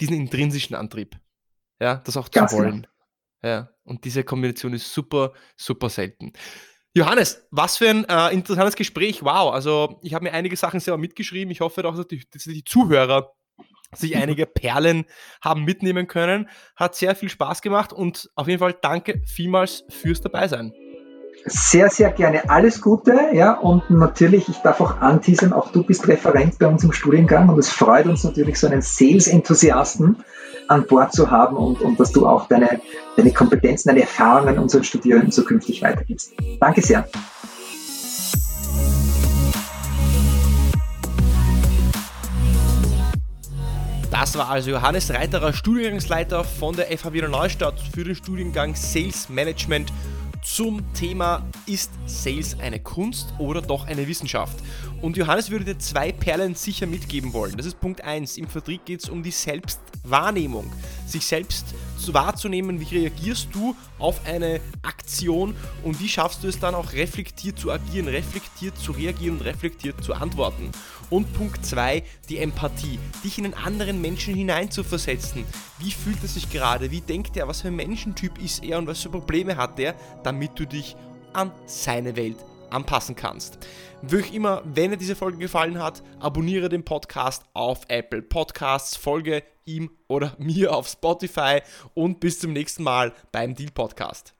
B: diesen intrinsischen Antrieb. Ja, das auch zu Ganz genau. wollen. Genau. Ja, und diese Kombination ist super, super selten. Johannes, was für ein äh, interessantes Gespräch. Wow, also ich habe mir einige Sachen selber mitgeschrieben. Ich hoffe auch, dass die, dass die Zuhörer sich einige Perlen haben mitnehmen können. Hat sehr viel Spaß gemacht und auf jeden Fall danke vielmals fürs Dabeisein.
A: Sehr, sehr gerne. Alles Gute, ja, und natürlich, ich darf auch anteasern, auch du bist Referent bei uns im Studiengang und es freut uns natürlich, so einen Sales-Enthusiasten an Bord zu haben und, und dass du auch deine, deine Kompetenzen, deine Erfahrungen unseren Studierenden zukünftig weitergibst. Danke sehr.
B: Das war also Johannes Reiterer, Studiengangsleiter von der FH Wiener Neustadt für den Studiengang Sales Management zum Thema Ist Sales eine Kunst oder doch eine Wissenschaft? Und Johannes würde dir zwei Perlen sicher mitgeben wollen. Das ist Punkt 1. Im Vertrieb geht es um die Selbstwahrnehmung. Sich selbst wahrzunehmen, wie reagierst du auf eine Aktion und wie schaffst du es dann auch reflektiert zu agieren, reflektiert zu reagieren und reflektiert zu antworten. Und Punkt 2, die Empathie. Dich in einen anderen Menschen hineinzuversetzen. Wie fühlt er sich gerade? Wie denkt er? Was für ein Menschentyp ist er und was für Probleme hat er, damit du dich an seine Welt anpassen kannst. Wie auch immer, wenn dir diese Folge gefallen hat, abonniere den Podcast auf Apple Podcasts, folge ihm oder mir auf Spotify und bis zum nächsten Mal beim Deal Podcast.